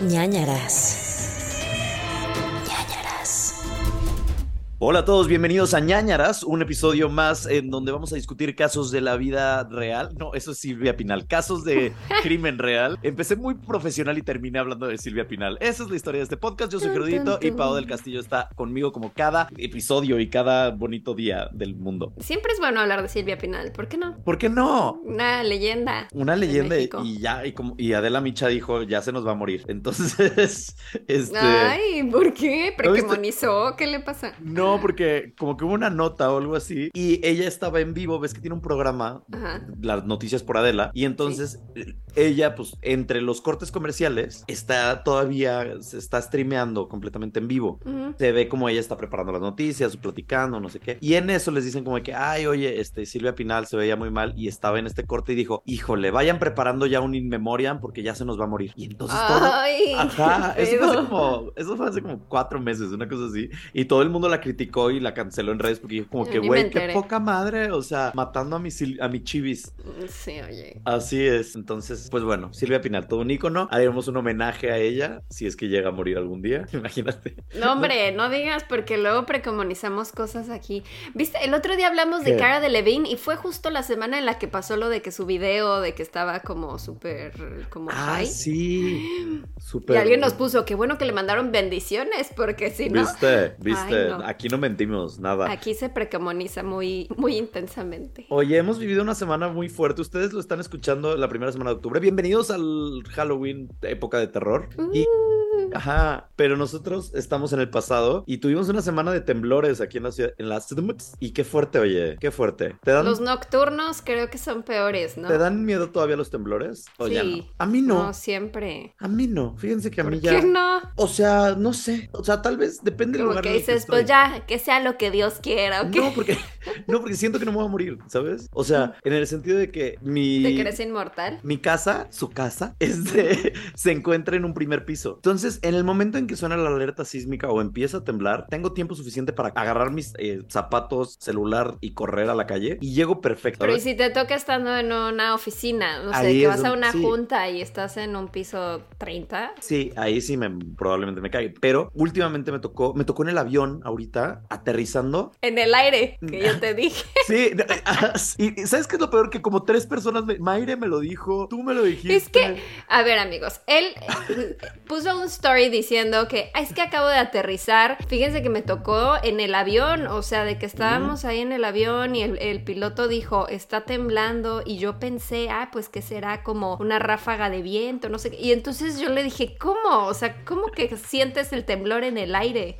ñañaras. Hola a todos, bienvenidos a ñañaras, un episodio más en donde vamos a discutir casos de la vida real. No, eso es Silvia Pinal, casos de crimen real. Empecé muy profesional y terminé hablando de Silvia Pinal. Esa es la historia de este podcast. Yo soy Gerudito y Pau del Castillo está conmigo como cada episodio y cada bonito día del mundo. Siempre es bueno hablar de Silvia Pinal, ¿por qué no? ¿Por qué no? Una leyenda. Una leyenda y, ya, y, como, y Adela Micha dijo, ya se nos va a morir. Entonces, este... Ay, ¿por qué? ¿Premonizó? ¿Qué le pasa? No, porque como que hubo una nota o algo así y ella estaba en vivo, ves que tiene un programa, Ajá. las noticias por Adela, y entonces eh, ella, pues entre los cortes comerciales, está todavía, se está streameando completamente en vivo. Ujú. Se ve como ella está preparando las noticias, platicando, no sé qué. Y en eso les dicen como que, ay, oye, este Silvia Pinal se veía muy mal y estaba en este corte y dijo, híjole, vayan preparando ya un in memoriam porque ya se nos va a morir. Y entonces todo, Ay, Ajá, qué eso fue, hace como, eso fue hace como cuatro meses, una cosa así. Y todo el mundo la criticó y la canceló en redes porque dijo como que, güey, qué poca madre, o sea, matando a mi, sil- a mi chivis. Sí, oye. Así es. Entonces, pues bueno, Silvia Pinal, todo un ícono. Haremos un homenaje a ella si es que llega a morir algún día. Imagínate. No, hombre, no digas porque luego precomunizamos cosas aquí. Viste, el otro día hablamos de. Cara de Levine y fue justo la semana en la que pasó lo de que su video, de que estaba como súper, como Ah, high. sí. Súper. Y alguien nos puso, qué bueno que le mandaron bendiciones, porque si no, Viste, viste. Ay, no. Aquí no mentimos nada. aquí se precomoniza muy, muy intensamente. Oye, hemos vivido una semana muy fuerte. Ustedes lo están escuchando la primera semana de octubre. Bienvenidos al Halloween, época de terror. Y Uh, Ajá, pero nosotros estamos en el pasado y tuvimos una semana de temblores aquí en la ciudad, en la CDMX. Y qué fuerte, oye, qué fuerte. ¿Te dan, los nocturnos creo que son peores, ¿no? ¿te dan miedo todavía los temblores? ¿O ya Sí. no? A mí no. No, siempre. A mí no. Fíjense que a ¿Por mí qué ya. no? O sea, no sé. O sea, tal vez depende del Como lugar que en el dices, estoy. pues ya, que sea lo que Dios quiera, ¿ok? No, porque, no, porque siento que no me voy a morir, ¿sabes? O sea, en el sentido de que mi. ¿Te crees inmortal? Mi casa, su casa, este, se encuentra en un primer piso. Entonces, en el momento en que suena la alerta sísmica o empieza a temblar, tengo tiempo suficiente para agarrar mis eh, zapatos, celular y correr a la calle y llego perfecto. Pero ¿y si te toca estando en una oficina? No sé, Ahí que vas a una sí. junta y estás en un piso 30. Sí, ahí sí me probablemente me cague. Pero últimamente me tocó, me tocó en el avión ahorita, aterrizando. En el aire, que yo te dije. Sí, y ¿sabes qué es lo peor? Que como tres personas, me, Mayre me lo dijo, tú me lo dijiste. Es que, a ver amigos, él eh, puso un story diciendo que "Ah, es que acabo de aterrizar, fíjense que me tocó en el avión, o sea, de que estábamos ahí en el avión y el, el piloto dijo, está temblando y yo pensé, ah, pues que será como una ráfaga de viento, no sé qué. Y entonces yo le dije, ¿cómo? O sea, ¿cómo que sientes el temblor en el aire?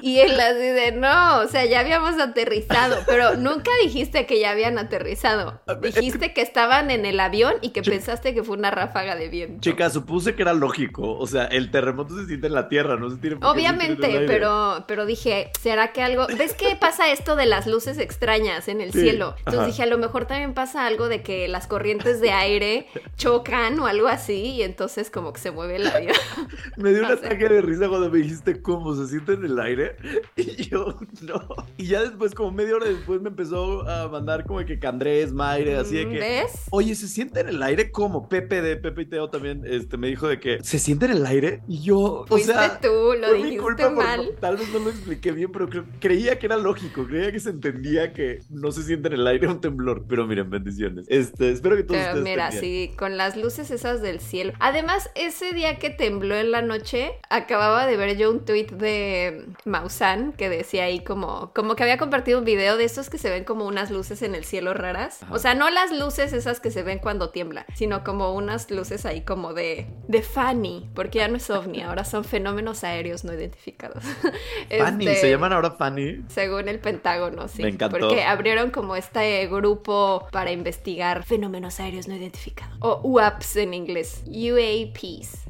Y él así de, no, o sea, ya habíamos aterrizado, pero nunca dijiste que ya habían aterrizado. Dijiste que estaban en el avión y que pensaste que fue una ráfaga de viento. Chica, supuse que era lógico. O sea, el terremoto se siente en la tierra, no se tiene por qué Obviamente, pero, pero dije, ¿será que algo... ¿Ves que pasa esto de las luces extrañas en el Sí, cielo? Entonces ajá. dije, a lo mejor también pasa algo de que las corrientes de aire chocan o algo así y entonces como que se mueve el avión. Me dio un ataque de risa cuando me dijiste cómo se siente en el aire. Y yo, no. Y ya después, como media hora después, me empezó a mandar como que Candrés, Mayre, así de que. ¿Ves? Oye, ¿se siente en el aire? como Pepe de Pepe y Teo también este, me dijo de que se siente en el aire. Y yo, o sea. tú, lo fue mi dijiste culpa por tal vez no lo expliqué bien, pero creo- creía que era lógico, creía que se entendía que no se siente en el aire un temblor. Pero miren, bendiciones. Este, espero que todos Pero mira, sí, con las luces esas del cielo. Además, ese día que tembló en la noche, acababa de ver yo un tweet de Mausan que decía ahí como, como que había compartido un video de esos que se ven como unas luces en el cielo raras. Ajá. O sea, no las luces esas que se ven cuando tiembla, sino como unas luces ahí como de, de Fanny, porque ya no es ovni, ahora son fenómenos aéreos no identificados. Fanny, Este, se llaman ahora Fanny. según el Pentágono, sí. Me encantó. Porque abrieron como este grupo para investigar fenómenos aéreos no identificados. O UAPs en inglés. UAPs.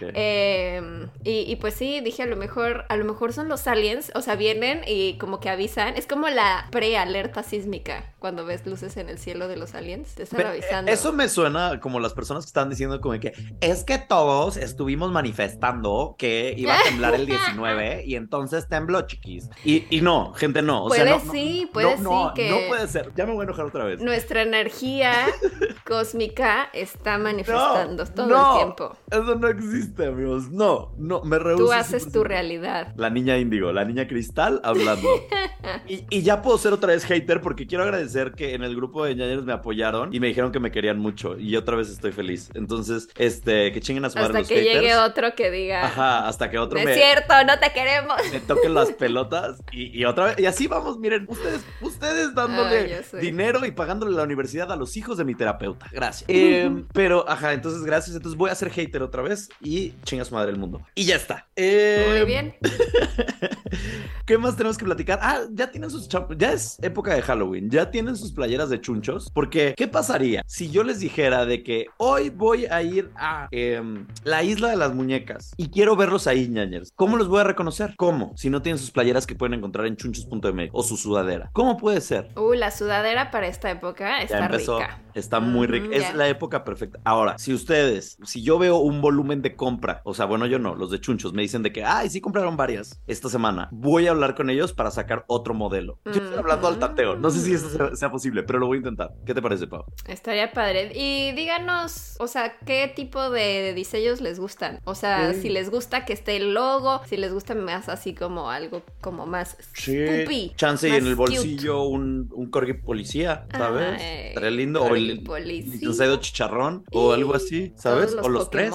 Eh, y, y pues sí, dije a lo mejor, a lo mejor son los aliens, o sea, vienen y como que avisan. Es como la pre-alerta sísmica cuando ves luces en el cielo de los aliens. Te están Ve, avisando. Eso me suena como las personas que están diciendo como que es que todos estuvimos manifestando que iba a temblar el 19 y entonces tembló, chiquis. Y, y no, gente, no. O sea, Puede no, sí, no, puede no, sí que- No puede ser. Ya me voy a enojar otra vez. Nuestra energía cósmica está manifestando todo el tiempo. Eso no existe. Existe, amigos. No, no, me rehuso. Tú haces tu realidad. La niña índigo, la niña cristal hablando. y, y, ya puedo ser otra vez hater porque quiero agradecer que en el grupo de ñañeros me apoyaron y me dijeron que me querían mucho. Y otra vez estoy feliz. Entonces, este, que chinguen a su madre Hasta los que haters. llegue otro que diga. Ajá, hasta que otro No me, es cierto, no te queremos. me toquen las pelotas y, y otra vez. Y así vamos, miren, ustedes, ustedes dándole dinero y pagándole la universidad a los hijos de mi terapeuta. Gracias. Eh, pero, ajá, entonces gracias. Entonces voy a ser hater otra vez y chinga su madre el mundo. Y ya está. Eh, Muy bien. ¿Qué más tenemos que platicar? Ah, ya tienen sus ya es época de Halloween, ya tienen sus playeras de chunchos. Porque, ¿qué pasaría si yo les dijera de que hoy voy a ir a em, la isla de las muñecas y quiero verlos ahí, ñañers? ¿Cómo los voy a reconocer? ¿Cómo? Si no tienen sus playeras que pueden encontrar en chunchos.mx o su sudadera. ¿Cómo puede ser? Uh, la sudadera para esta época está rica. Está muy rica. Mm, Es la época perfecta. Ahora, si ustedes, si yo veo un volumen de compra, o sea, bueno, yo no, los de chunchos me dicen de que, ay, sí compraron varias esta semana, voy a hablar con ellos para sacar otro modelo. Yo estoy hablando al tanteo. No sé si eso sea, sea posible, pero lo voy a intentar. ¿Qué te parece, Pau? Estaría padre. Y díganos, o sea, ¿qué tipo de diseños les gustan? O sea, Sí. si les gusta que esté el logo, si les gusta más así como algo como más spoopy, Chance y más en el cute. bolsillo un, un corgi policía, ¿sabes? Estaría lindo. O el corgi licenciado chicharrón o algo así, ¿sabes? Todos los o los tres.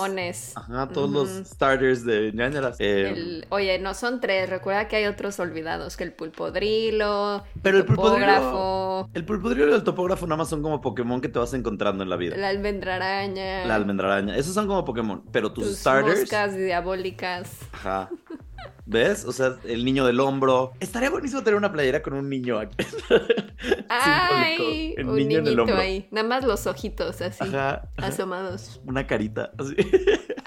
Ajá, todos los starters de ñañaras. Eh, El- oye, no son tres, recuerda que hay otros olvidados, que el pulpodrilo, Pero el topógrafo, El pulpodrilo y el topógrafo nada más son como Pokémon que te vas encontrando en la vida. la almendraraña, La almendraraña. Esos son como Pokémon. Pero tus, tus starters. moscas diabólicas. Ajá. ¿Ves? O sea, el niño del hombro. Estaría buenísimo tener una playera con un niño aquí. Ay. El un niño en el niñito hombro. ahí, nada más los ojitos así, Ajá. asomados. Una carita. Así.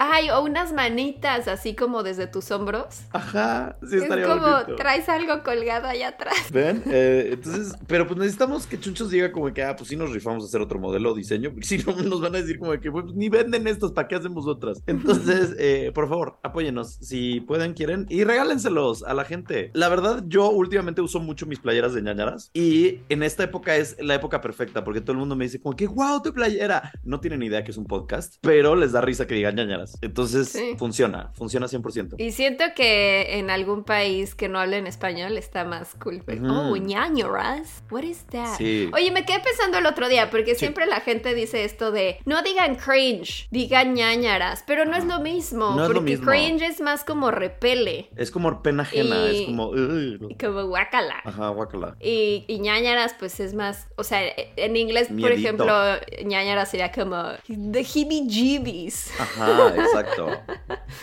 Ay, o unas manitas así como desde tus hombros. Ajá. Sí, es estaría como bonito. traes algo colgado allá atrás. ¿Ven? Eh, entonces, pero pues necesitamos que Chunchos diga como que, ah, pues sí nos rifamos a hacer otro modelo o diseño, porque si no nos van a decir como que, pues ni venden estos, ¿para qué hacemos otras? Entonces, eh, por favor, apóyenos, si pueden, quieren, y regálenselos a la gente. La verdad, yo últimamente uso mucho mis playeras de ñañaras, y en esta época es la época perfecta, porque todo el mundo me dice como que, wow, tu playera. No tienen idea que es un podcast, pero les da risa que digan ñañaras. Entonces, Sí. funciona, funciona 100%. Y siento que en algún país que no hable en español está más cool. Oh, ñañoras. What is that? Sí. Oye, me quedé pensando el otro día, porque siempre la gente dice esto de no digan cringe, digan ñañaras, pero no es lo mismo, No es lo porque mismo. cringe es más como repele, Es como pena ajena, Y- es como... "Ugh". como guacala. Ajá, guácala. Y, y ñañaras, pues es más, o sea, en inglés, por Miedito. ejemplo, ñañaras sería como the heebie-jeebies. Ajá, exacto.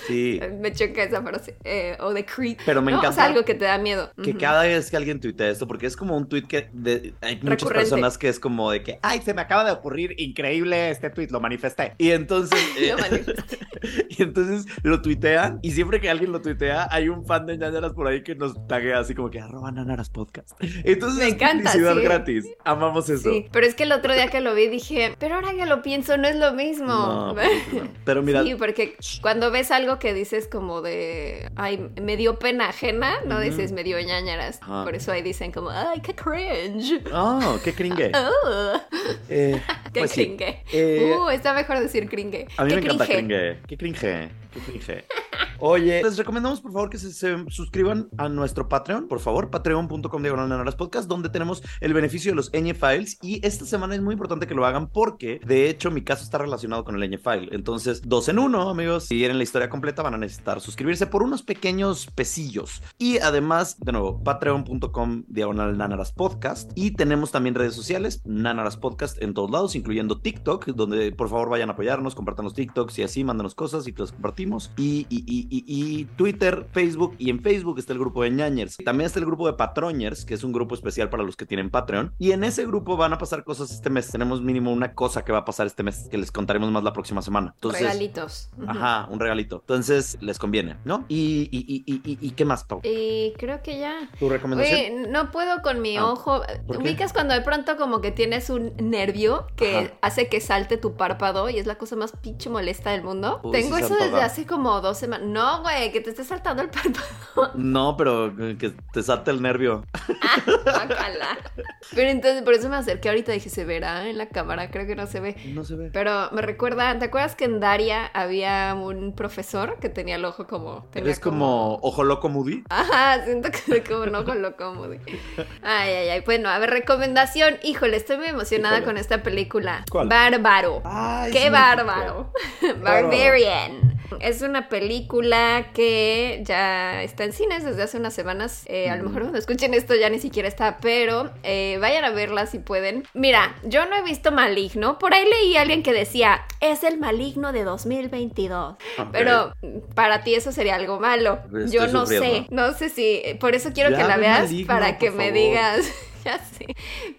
Sí. Me choca esa frase. eh, o de creep. Pero me ¿no? O sea, encanta algo que te da miedo. Que cada vez que alguien tuitea esto, porque es como un tweet que de- hay muchas Recurrente. personas que es como de que, ay, se me acaba de ocurrir increíble este tweet, lo manifesté. Y entonces, eh, Lo manifesté. y entonces lo tuitean, y siempre que alguien lo tuitea, hay un fan de ñañaras por ahí que nos taguea así como que arroba ñañaras podcast. Entonces Me encanta, sí. gratis. Amamos eso. Sí, pero es que el otro día que lo vi dije, pero ahora que lo pienso no es lo mismo. No. Pero mira, Sí, porque cuando ves algo que dices como de, ay, me dio pena ajena, no dices me dio ñañaras. Ajá. Por eso ahí dicen como, ay, qué cringe. oh, qué cringe. Oh, Eh, qué pues sí. cringe. Eh, Uh, está mejor decir cringe. A mí Qué me encanta cringe. Qué cringe. Qué cringe. Oye, les recomendamos por favor que se, suscriban a nuestro Patreon, por favor, patreon.com diagonal podcast, donde tenemos el beneficio de los ñ files y esta semana es muy importante que lo hagan porque de hecho mi caso está relacionado con el ñ file. Entonces, dos en uno, amigos. Si quieren la historia completa van a necesitar suscribirse por unos pequeños pesillos. Y además, de nuevo, patreon.com diagonal Nanaras podcast y tenemos también redes sociales, Nanaras podcast en todos lados, incluyendo TikTok, donde por favor vayan a apoyarnos, compartan los TikToks y así, mándanos cosas y los compartimos. Y, y, y- y Twitter, Facebook y en Facebook está el grupo de ñañers. También está el grupo de Patroñers, que es un grupo especial para los que tienen Patreon. Y en ese grupo van a pasar cosas este mes. Tenemos mínimo una cosa que va a pasar este mes, que les contaremos más la próxima semana. Entonces, Regalitos. Ajá, un regalito. Entonces, les conviene, ¿no? Y, y, y, y, y- qué más, Pau? Y creo que ya. ¿Tu recomendación? Oye, no puedo con mi Ah, ojo. Ubicas cuando de pronto como que tienes un nervio que Ajá. hace que salte tu párpado y es la cosa más pinche molesta del mundo. Uy, Tengo eso desde hace como dos semanas. No, güey, que te esté saltando el párpado. No, pero que te salte el nervio. Ojalá. Pero entonces, por eso me acerqué ahorita dije, ¿se verá en la cámara? Creo que no se ve. No se ve. Pero me recuerda, ¿te acuerdas que en Daria había un profesor que tenía el ojo como... Tenía ¿Es como ojo loco Moody? Ajá, siento que soy como un ojo loco Moody. Ay, ay, ay. Bueno, a ver, recomendación. Híjole, estoy muy emocionada Híjole. con esta película. ¿Cuál? Bárbaro. Ay, ¡Qué! Bárbaro. Barbarian. Es una película que ya está en cines desde hace unas semanas. Eh, a lo mejor cuando escuchen esto ya ni siquiera está, pero eh, vayan a verla si pueden. Mira, yo no he visto Maligno. Por ahí leí a alguien que decía, es el Maligno de 2022. Ok. Pero para ti eso sería algo malo. Estoy yo no sufriendo. sé. No sé si... Por eso quiero Ya que la ve veas Maligno, para que me digas... Ya sé.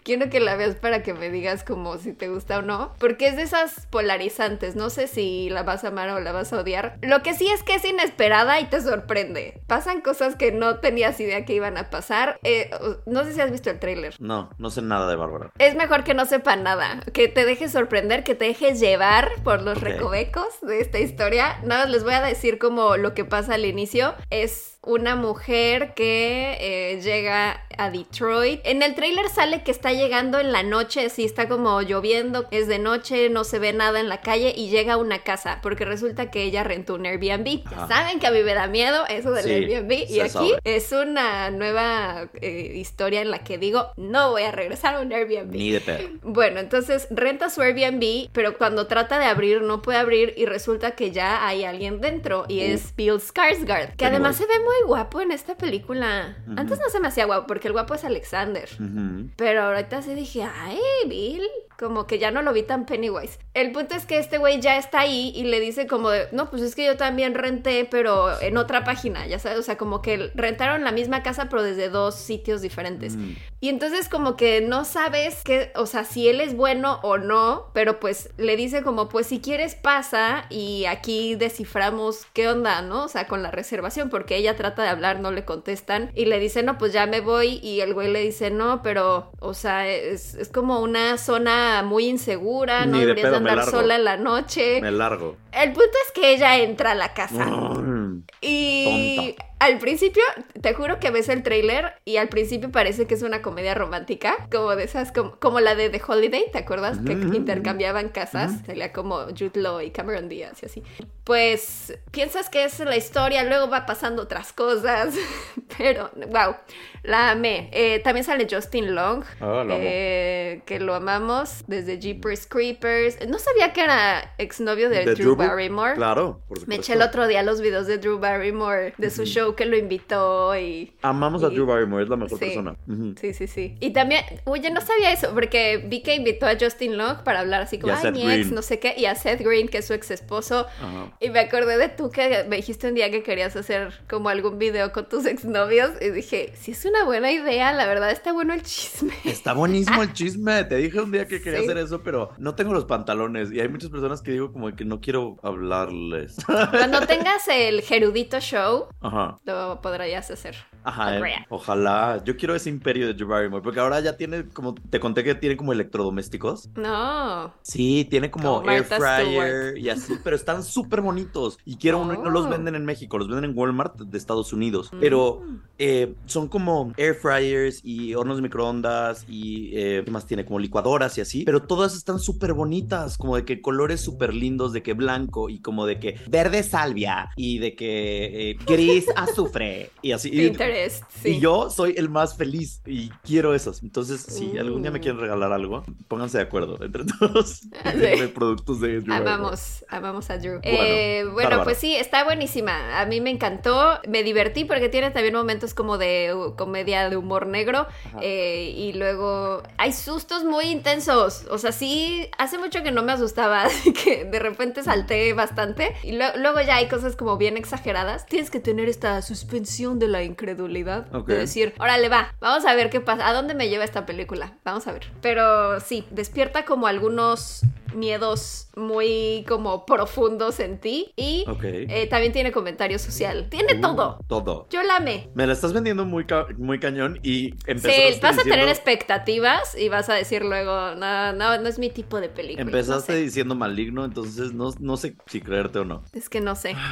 Quiero que la veas para que me digas como si te gusta o no. Porque es de esas polarizantes. No sé si la vas a amar o la vas a odiar. Lo que sí es que es inesperada y te sorprende. Pasan cosas que no tenías idea que iban a pasar. Eh, no sé si has visto el tráiler. No, no sé nada de Bárbara. Es mejor que no sepa nada, que te dejes sorprender, que te dejes llevar por los recovecos de esta historia. Nada, más les voy a decir como lo que pasa al inicio. Es una mujer que eh, llega a Detroit. En el tráiler sale que está llegando en la noche, así está como lloviendo, es de noche, no se ve nada en la calle y llega a una casa, porque resulta que ella rentó un Airbnb. Ya saben que a mí me da miedo eso del Sí, Airbnb. Y aquí sabe. es una nueva eh, historia en la que digo, no voy a regresar a un Airbnb. Ni de pedo. Bueno, entonces renta su Airbnb, pero cuando trata de abrir no puede abrir y resulta que ya hay alguien dentro y es Bill Skarsgård, que además se ve muy guapo en esta película. Ujú. Antes no se me hacía guapo porque el guapo es Alexander. Ujú. Pero ahorita sí dije, ay, Bill, como que ya no lo vi tan Pennywise. El punto es que este güey ya está ahí y le dice como de, no, pues es que yo también renté, pero en otra página, ya sabes, o sea, como que rentaron la misma casa, pero desde dos sitios diferentes. Mm. Y entonces como que no sabes que, o sea, si él es bueno o no, pero pues le dice como, pues si quieres pasa y aquí desciframos qué onda, ¿no? O sea, con la reservación, porque ella trata de hablar, no le contestan y le dice, no, pues ya me voy y el güey le dice, no, pero, o sea, es, es como una zona muy insegura, no deberías de andar largo. sola en la noche. Me largo. El punto es que ella entra a la casa. Y Tonta. al principio, te juro que ves el tráiler y al principio parece que es una comedia romántica, como de esas, como, como la de The Holiday, ¿te acuerdas? Que intercambiaban casas, salía como Jude Law y Cameron Diaz y así. Pues piensas que es la historia, luego va pasando otras cosas, pero wow, la amé. Eh, también sale Justin Long, Ah, lo eh, que lo amamos desde Jeepers Creepers. No sabía que era exnovio de, ¿De Drew Bar- Barrymore. Claro, por Me supuesto. eché el otro día los videos de Drew Barrymore, de su show que lo invitó y... Amamos a Drew Barrymore, es la mejor Sí. persona. Sí, sí, sí. Y también, yo no sabía eso, porque vi que invitó a Justin Long para hablar así como, ay, Seth mi ex, Green. no sé qué, y a Seth Green, que es su ex esposo. Ajá. Y me acordé de tú que me dijiste un día que querías hacer como algún video con tus exnovios. Y dije, si es una buena idea, la verdad está bueno el chisme. Está buenísimo el chisme. Te dije un día que quería Sí. hacer eso, pero no tengo los pantalones. Y hay muchas personas que digo como que no quiero hablarles. Cuando tengas el Gerudito Show, Ajá. lo podrías hacer. Ajá, eh, ojalá. Yo quiero ese imperio de Drew Barrymore, porque ahora ya tiene, como te conté que tiene como electrodomésticos. No. Sí, tiene como, Como air fryer y así, pero están súper bonitos. Y quiero uno, y no los Oh. venden en México, los venden en Walmart de Estados Unidos. Pero Mm. eh, son como air fryers y hornos de microondas y eh, ¿qué más tiene? Como licuadoras y así. Pero todas están súper bonitas, como de que colores súper lindos, de que blanco y como de que verde salvia y de que eh, gris azufre y así. Y- Pinterest, sí. y yo soy el más feliz y quiero esos. Entonces, si Uh. algún día me quieren regalar algo, pónganse de acuerdo entre todos. Sí. Productos de Drew Barrymore. Amamos, amamos a Drew. Bueno, Eh, bueno, pues sí, está buenísima. A mí me encantó, me divertí porque tiene también momentos como de uh, comedia de humor negro eh, y luego hay sustos muy intensos. O sea, sí, hace mucho que no me asustaba, así que de repente salté bastante y lo- luego ya hay cosas como bien exageradas. Tienes que tener esta suspensión de la incredulidad Ok. de decir, órale va, vamos a ver qué pasa, a dónde me lleva esta película, vamos a ver. Pero sí, despierta como algunos miedos muy como profundos en ti y eh, también tiene comentario social. Tiene Uh, todo. Todo. Yo la amé. Me la estás vendiendo muy, ca- muy cañón y empezaste Sí, vas a tener expectativas y vas a decir luego, no, no, no es mi tipo de película. Empezaste No sé. diciendo maligno, entonces no, no sé si creerte o no. Es que no sé.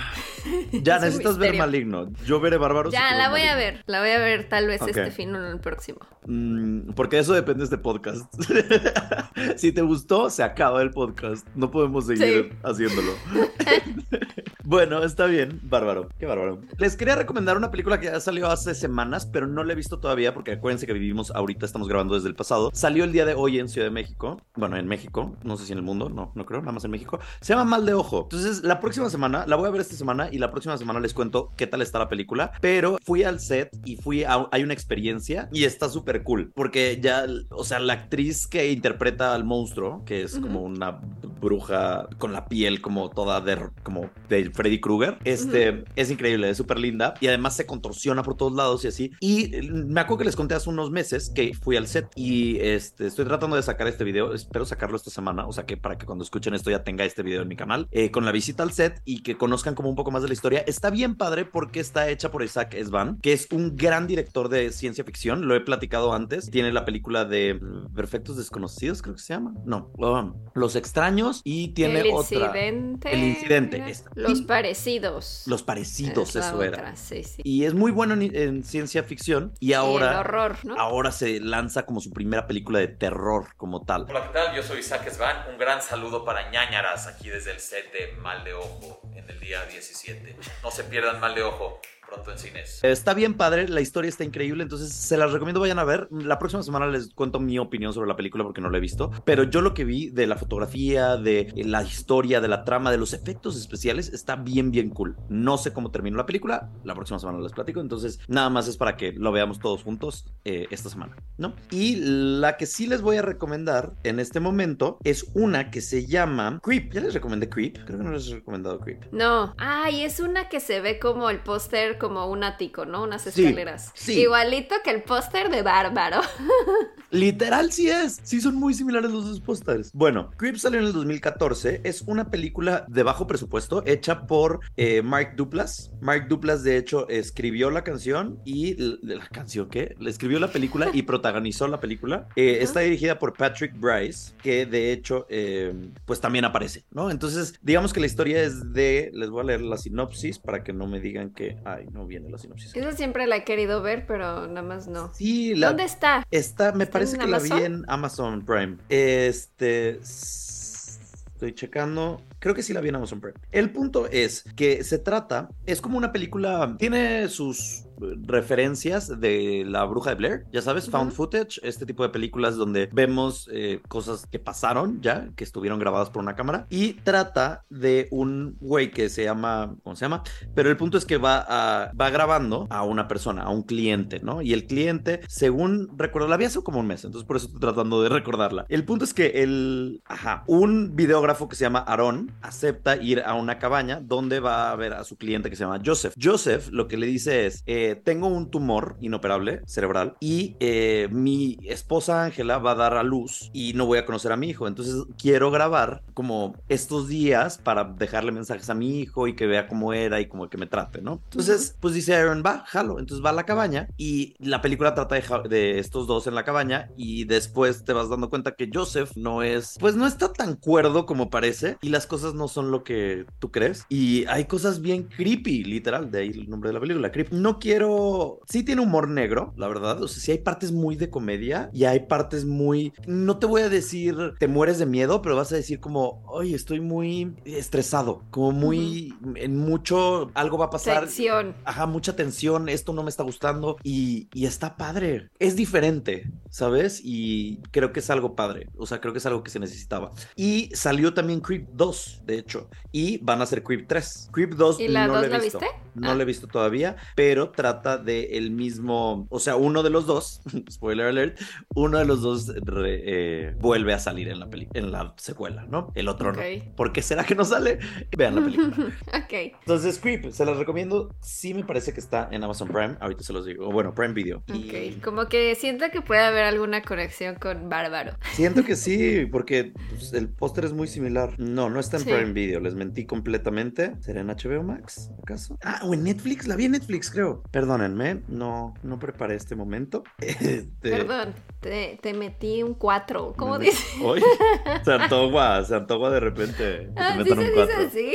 Ya necesitas ver maligno. Yo veré bárbaros. y Ya, la voy a ver. La voy a ver tal vez este fin o el próximo. Mm, porque eso depende de este podcast. si te gustó, se acaba el podcast. No podemos seguir Sí. haciéndolo. bueno, está bien. Bárbaro. Qué bárbaro. Les quería recomendar una película que ya salió hace semanas, pero no la he visto todavía porque acuérdense que vivimos ahorita, estamos grabando desde el pasado. Salió el día de hoy en Ciudad de México. Bueno, en México. No sé si en el mundo. No, no creo. Nada más en México. Se llama Mal de Ojo. Entonces, la próxima semana, la voy a ver esta semana y la próxima semana les cuento qué tal está la película. Pero fui al set y fui a... Hay una experiencia y está súper cool. Porque ya, o sea, la actriz que interpreta al monstruo, que es como una bruja con la piel como toda de, como de Freddy Krueger, este, es increíble, es súper linda y además se contorsiona por todos lados y así. Y eh, me acuerdo que les conté hace unos meses que fui al set y este, estoy tratando de sacar este video, espero sacarlo esta semana, o sea que para que cuando escuchen esto ya tenga este video en mi canal, eh, con la visita al set y que conozcan como un poco más de la historia. Está bien padre porque está hecha por Isaac Esban, que es un gran director de ciencia ficción, lo he platicado antes, tiene la película de mm, Perfectos Desconocidos, creo que se llama, no, um, Los Extraños y tiene el otra. incidente. El incidente. Los Y- parecidos. Los parecidos, Es eso era. otra, Sí, sí. Y es muy bueno en, en ciencia ficción y Y el ahora, horror, ¿no? ahora se lanza como su primera película de terror como tal. Hola, ¿qué tal? Yo soy Isaac Svan. Un gran saludo para ñañaras aquí desde el set de Mal de Ojo en el día 17. No se pierdan Mal de Ojo pronto en cines. Está bien padre, la historia está increíble, entonces se las recomiendo vayan a ver. La próxima semana les cuento mi opinión sobre la película porque no la he visto, pero yo lo que vi de la fotografía, de la historia, de la trama, de los efectos especiales, está bien, bien cool. No sé cómo terminó la película, la próxima semana les platico, entonces nada más es para que lo veamos todos juntos eh, esta semana, ¿no? Y la que sí les voy a recomendar en este momento es una que se llama Creep. ¿Ya les recomendé Creep? Creo que no les he recomendado Creep. No. Ay, es una que se ve como el póster, como un ático, ¿no? Unas escaleras. sí. Igualito que el póster de Bárbaro. Literal sí es. Sí son muy similares los dos pósters. Bueno, Creep salió en el 2014. Es una película de bajo presupuesto hecha por eh, Mark Duplas. Mark Duplas de hecho escribió la canción y la canción qué? Le escribió la película y protagonizó la película. Eh, está dirigida por Patrick Bryce, que de hecho eh, pues también aparece, ¿no? Entonces digamos que la historia es de, les voy a leer la sinopsis para que no me digan que, ay, no viene la sinopsis. Esa siempre la he querido ver, pero nada más no. Sí, la, ¿Dónde está? Está, me ¿Está parece que la vi Amazon? en Amazon Prime. Este. Estoy checando. Creo que sí la vi en Amazon Prime. El punto es que se trata, es como una película, tiene sus eh, referencias de La Bruja de Blair, ya sabes, found footage, este tipo de películas donde vemos eh, cosas que pasaron ya, que estuvieron grabadas por una cámara, y trata de un güey que se llama, ¿cómo se llama? Pero el punto es que va, a- va grabando a una persona, a un cliente, ¿no? Y el cliente, según recuerdo, la vi hace como un mes, entonces por eso estoy tratando de recordarla. El punto es que el, ajá, un videógrafo que se llama Aaron acepta ir a una cabaña donde va a ver a su cliente que se llama Joseph. Joseph lo que le dice es, eh, tengo un tumor inoperable cerebral y eh, mi esposa Ángela va a dar a luz y no voy a conocer a mi hijo, entonces quiero grabar como estos días para dejarle mensajes a mi hijo y que vea cómo era y como que me trate, ¿no? Entonces, pues dice Aaron, va, jalo. Entonces va a la cabaña y la película trata de, de estos dos en la cabaña y después te vas dando cuenta que Joseph no es, pues no está tan cuerdo como parece y las cosas no son lo que tú crees y hay cosas bien creepy, literal, de ahí el nombre de la película, creep. No quiero, sí tiene humor negro, la verdad, o sea, sí hay partes muy de comedia y hay partes muy, no te voy a decir te mueres de miedo, pero vas a decir como, oye, estoy muy estresado, como muy, en mucho, algo va a pasar. Sección. Ajá, mucha tensión, esto no me está gustando y, y está padre. Es diferente, ¿sabes? Y creo que es algo padre. O sea, creo que es algo que se necesitaba. Y salió también Creep 2, de hecho. Y van a hacer Creep 3. Creep 2 ¿Y la no 2 la he visto. viste? No Ah. la he visto todavía, pero trata de el mismo, o sea, uno de los dos, spoiler alert, uno de los dos re- eh, vuelve a salir en la peli en la secuela, ¿no? El otro Ok. no. ¿Por qué será que no sale? Vean la película. ok. Entonces, Creep, se las recomiendo. Sí me parece que está en Amazon Prime. Ahorita se los digo. O Bueno, Prime Video. Y Ok, como que siento que puede haber alguna conexión con Bárbaro. siento que sí, porque pues, el póster es muy similar. No, no está en Sí. Prime Video. Les mentí completamente. ¿Será en HBO Max, acaso? Ah, o en Netflix. La vi en Netflix, creo. Perdónenme. No, no preparé este momento. Este, Perdón, te, te metí un 4. ¿Cómo dices? Hoy se antoja, se antoja de repente. Ah, ¿sí se un dice 4. así?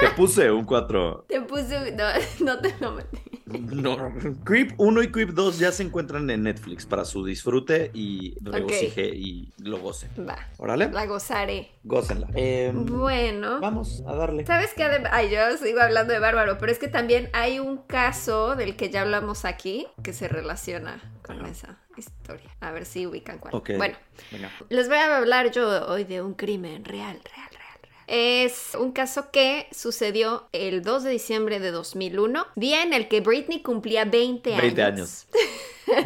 Te puse un 4. Te puse. No, no te lo metí. No, Creep 1 y Creep 2 ya se encuentran en Netflix para su disfrute y regocije y lo goce. Va, Órale, la gozaré. gócenla. Em, Bueno. Vamos a darle. ¿Sabes qué? Ay, yo sigo hablando de Bárbaro, pero es que también hay un caso del que ya hablamos aquí que se relaciona con Ajá. esa historia. A ver si ubican cuál. Ok. Bueno, Venga. les voy a hablar yo hoy de un crimen real, real. Es un caso que sucedió el 2 de diciembre de 2001, día en el que Britney cumplía 20 años. 20 años.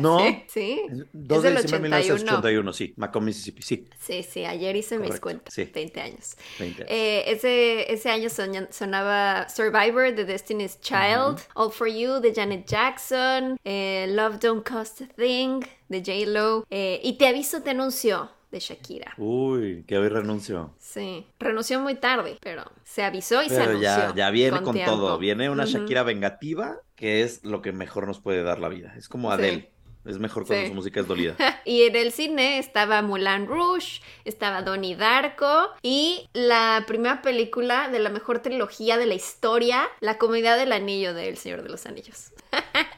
No. Sí, 2 Es de del diciembre de 81. 1981, sí. Macomb, Mississippi, sí. sí, sí, ayer hice mis Correcto, cuentas. sí. 20 años. 20 años. Eh, ese, ese año sonaba Survivor de Destiny's Child, All for You de Janet Jackson, eh, Love Don't Cost a Thing de J-Lo eh, y Te aviso, te anunció de Shakira. Uy, que hoy renunció. Sí, renunció muy tarde, pero se avisó y se anunció. ya, ya viene con, todo. Viene una. Shakira vengativa, que es lo que mejor nos puede dar la vida. Es como Sí. Adele. Es mejor cuando Sí. su música es dolida. Y en el cine estaba Moulin Rouge, estaba Donnie Darko y la primera película de la mejor trilogía de la historia, La Comunidad del Anillo de El Señor de los Anillos.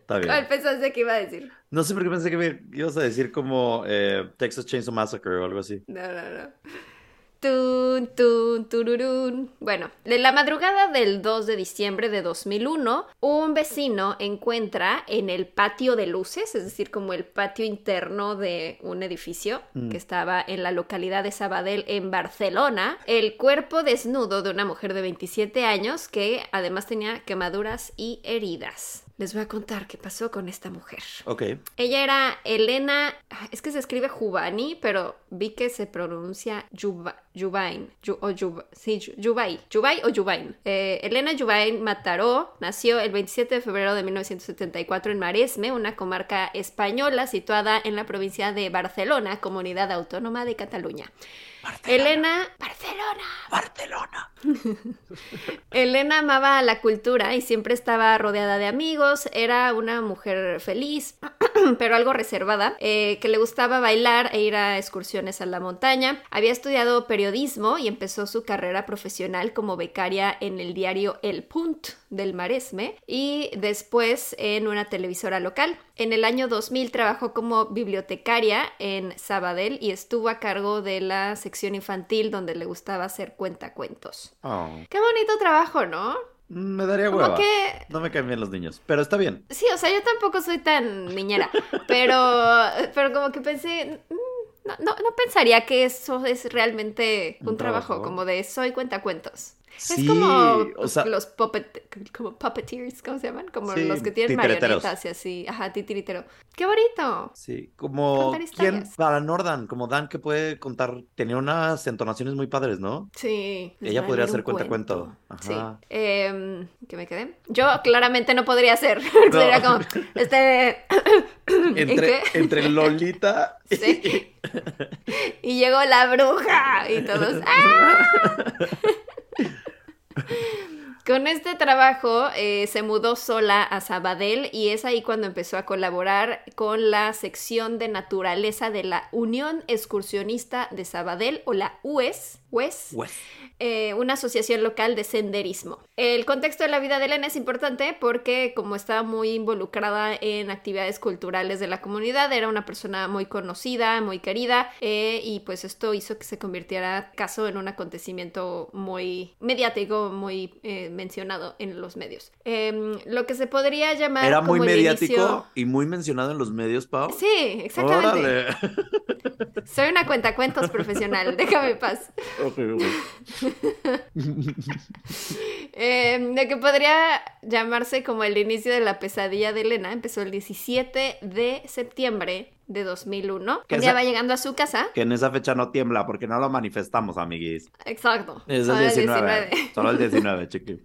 Está bien. ¿Cuál pensaste que iba a decir? No sé por qué pensé que me ibas a decir como eh, Texas Chainsaw Massacre o algo así. No, no, no. Tun, tun, tururún. Bueno, de la madrugada del 2 de diciembre de 2001, un vecino encuentra en el patio de luces, es decir, como el patio interno de un edificio Mm. que estaba en la localidad de Sabadell, en Barcelona, el cuerpo desnudo de una mujer de 27 años que además tenía quemaduras y heridas. Les voy a contar qué pasó con esta mujer. Ok. Ella era Elena, es que se escribe Jubani, pero vi que se pronuncia Yuba- Yubain, Yu- o sí, Yu- Yubay, Yubay o Yubain. Eh, Elena Yubain Mataró nació el 27 de febrero de 1974 en Maresme, una comarca española situada en la provincia de Barcelona, comunidad autónoma de Cataluña. Elena, Barcelona. Barcelona. Elena amaba la cultura y siempre estaba rodeada de amigos, era una mujer feliz, pero algo reservada, eh, que le gustaba bailar e ir a excursiones a la montaña. Había estudiado periodismo y empezó su carrera profesional como becaria en el diario El Punt del Maresme y después en una televisora local. En el año 2000 trabajó como bibliotecaria en Sabadell y estuvo a cargo de la sección infantil donde le gustaba hacer cuentacuentos. Oh, Qué bonito trabajo, ¿no? me daría Como hueva. que No me caen bien los niños, pero está bien. Sí, o sea, yo tampoco soy tan niñera, pero, pero como que pensé, mm, no, no, no pensaría que eso es realmente un, Un trabajo, trabajo. como de soy cuentacuentos. Sí, es como o sea- los puppet, como puppeteers, ¿cómo se llaman? Como Sí, los que tienen marionetas y así. Ajá, titiritero. ¡Qué bonito! Sí, como quién para Nordan, como Dan que puede contar, tenía unas entonaciones muy padres, ¿no? Sí. Ella podría hacer cuentacuento. Sí. Ajá. Em, ¿Qué me quedé? Yo claramente no podría hacer. No. Sería como, este... ¿En Entre, qué? entre Lolita Sí. Y llegó la bruja y todos. ¡ah! Con este trabajo eh, se mudó sola a Sabadell y es ahí cuando empezó a colaborar con la sección de naturaleza de la Unión Excursionista de Sabadell o la UES, Eh, una asociación local de senderismo. El contexto de la vida de Elena es importante porque como estaba muy involucrada en actividades culturales de la comunidad, era una persona muy conocida, muy querida eh, y pues esto hizo que se convirtiera caso en un acontecimiento muy mediático, muy eh, mencionado en los medios. Em, lo que se podría llamar... Era muy el mediático inicio- y muy mencionado en los medios, Pau. Sí, exactamente. Órale. Soy una cuentacuentos profesional, déjame en paz. Eh, de que podría llamarse como el inicio de la pesadilla de Elena. Empezó el 17 de septiembre de 2001. Que esa- va llegando a su casa. Que en esa fecha no tiembla porque no lo manifestamos, amiguis. Exacto. Es Solo el el 19. Solo el 19, chiqui.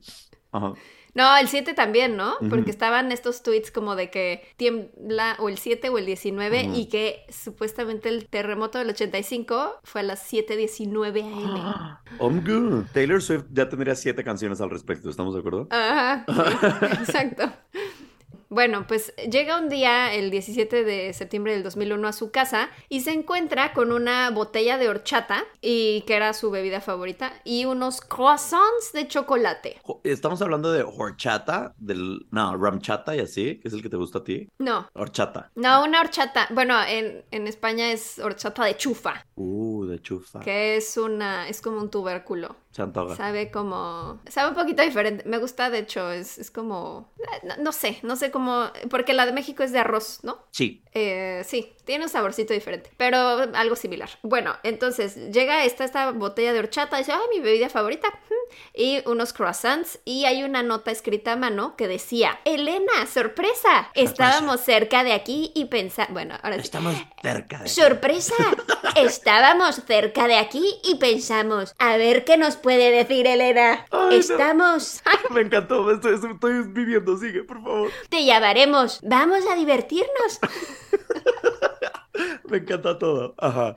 Ajá. No, el 7 también, ¿no? Porque estaban estos tweets como de que tiembla o el 7 o el 19 Ujú. y que supuestamente el terremoto del 85 fue a las 7.19 am. I'm good. Taylor Swift ya tendría siete canciones al respecto, ¿estamos de acuerdo? Ajá, sí, exacto. Bueno, pues llega un día, el 17 de septiembre del 2001, a su casa y se encuentra con una botella de horchata, y que era su bebida favorita, y unos croissants de chocolate. Estamos hablando de horchata, del... No, ramchata y así, que es el que te gusta a ti. No, Horchata. no, una horchata. Bueno, en, en España es horchata de chufa, Uh, de chufa. que es una, es como un tubérculo. Se antoja. Sabe como. Sabe un poquito diferente. Me gusta, de hecho, es, es como. eh, No, no sé, no sé cómo. Porque la de México es de arroz, ¿no? Sí. Eh, sí, tiene un saborcito diferente, pero algo similar. Bueno, entonces llega esta, esta botella de horchata, dice, ay, mi bebida favorita, y unos croissants, y hay una nota escrita a mano que decía, Elena, sorpresa, estábamos cerca de aquí y pensamos, bueno, ahora sí. Estamos cerca de... Sorpresa, estábamos cerca de aquí y pensamos, a ver qué nos puede decir Elena. Ay, no. Estamos, Me encantó, estoy, estoy viviendo, sigue, por favor. te llamaremos, vamos a divertirnos. Me encanta todo. Ajá.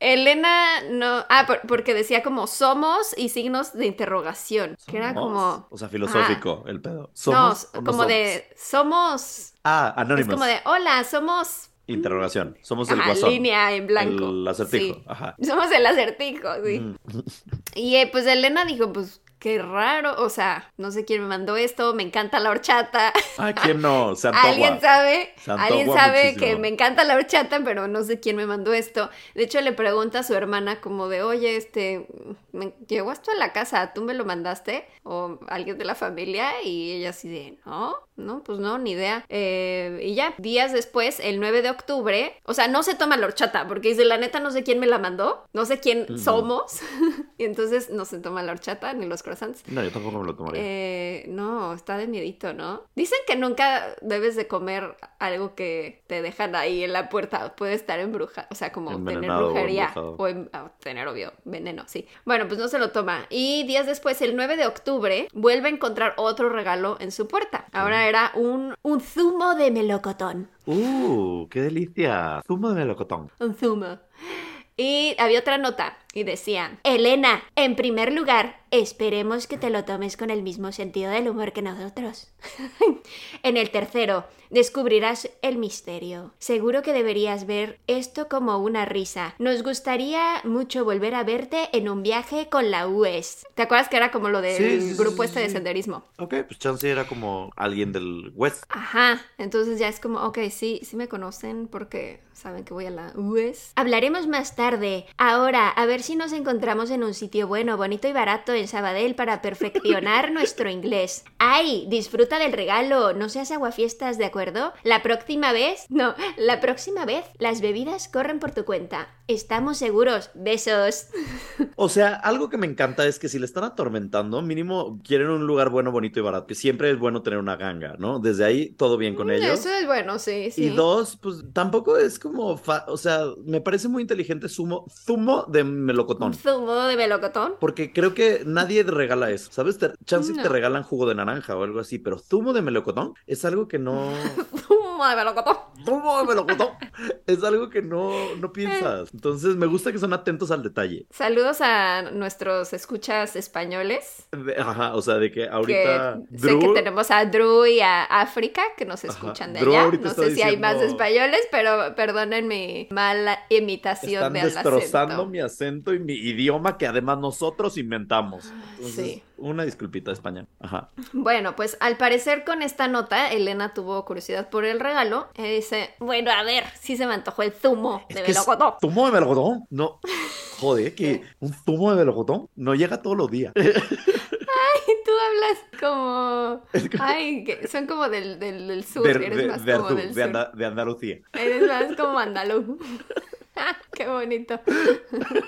Elena no. Ah, por- porque decía como somos y signos de interrogación. Que era como. O sea, filosófico, el pedo. ¿Somos no como somos? de. Somos. Ah, Es anónimos. como de. Hola, somos. Interrogación. Somos el guasón. línea en blanco. El acertijo. Sí. Ajá. Somos el acertijo, sí. Mm. Y eh, pues Elena dijo, pues. Qué raro, o sea, no sé quién me mandó esto, me encanta la horchata. Ay, ¿quién no? Se. Alguien sabe, Se alguien sabe muchísimo. que me encanta la horchata, pero no sé quién me mandó esto. De hecho, le pregunta a su hermana como de, oye, este, me llegó esto a la casa, ¿tú me lo mandaste? O alguien de la familia, y ella así de, no, no, pues no, ni idea. Eh, y ya, días después, el 9 de octubre, o sea, no se toma la horchata, porque dice, la neta, no sé quién me la mandó, no sé quién somos, y entonces no se toma la horchata ni los croissants. No, yo tampoco me lo tomaría. Eh, no, está de miedito, ¿no? Dicen que nunca debes de comer algo que te dejan ahí en la puerta. Puede estar embrujado, o sea, como tener Envenenado brujería. O em- ah, tener, obvio, veneno, sí. Bueno, pues no se lo toma. Y días después, el 9 de octubre, vuelve a encontrar otro regalo en su puerta. Ahora era un, un zumo de melocotón. Uh, qué delicia. Zumo de melocotón. Un zumo. Y había otra nota y decía, Elena, en primer lugar, esperemos que te lo tomes con el mismo sentido del humor que nosotros. en el tercero, descubrirás el misterio. Seguro que deberías ver esto como una risa. Nos gustaría mucho volver a verte en un viaje con la US. ¿Te acuerdas que era como lo del Sí, sí, sí, grupo sí, este de senderismo? Ok, pues Chance era como alguien del West. Ajá, entonces ya es como, ok, sí, sí me conocen porque saben que voy a la US. Hablaremos más tarde. Ahora, a ver si nos encontramos en un sitio bueno, bonito y barato en Sabadell para perfeccionar nuestro inglés. ¡Ay! Disfruta del regalo, no seas aguafiestas, ¿de acuerdo? La próxima vez, no, la próxima vez las bebidas corren por tu cuenta. Estamos seguros. Besos. O sea, algo que me encanta es que si le están atormentando, mínimo quieren un lugar bueno, bonito y barato. Que siempre es bueno tener una ganga, ¿no? Desde ahí todo bien con ellos. Mm, Eso es bueno, sí, sí. Y dos, pues tampoco es como, fa- o sea, me parece muy inteligente zumo, zumo de melocotón. Zumo de melocotón. Porque creo que nadie regala eso, ¿sabes? Te, chance No. te regalan jugo de naranja o algo así, pero zumo de melocotón es algo que no... Zumo de melocotón. zumo de melocotón es algo que no, no piensas. Entonces me gusta que son atentos al detalle. Saludos a nuestros escuchas españoles. De- Ajá, o sea, de que ahorita... que sé que tenemos a Drew y a África que nos Ajá, escuchan de Drew allá. No sé si hay más españoles, pero perdonen mi mala imitación Están del destrozando acento. mi acento y mi idioma que además nosotros inventamos. Entonces, Sí. una disculpita de España. Ajá. Bueno, pues al parecer con esta nota, Elena tuvo curiosidad por el regalo. Y dice, bueno, a ver, si se me antojó el zumo Es de melocotón. zumo de melocotón. No. Joder, que un zumo de melocotón no llega todos los días. Y tú hablas como... Ay, que son como del, del, del sur. De, Eres de- más de como del de sur. Anda- de Andalucía. Eres más como andaluz. Qué bonito.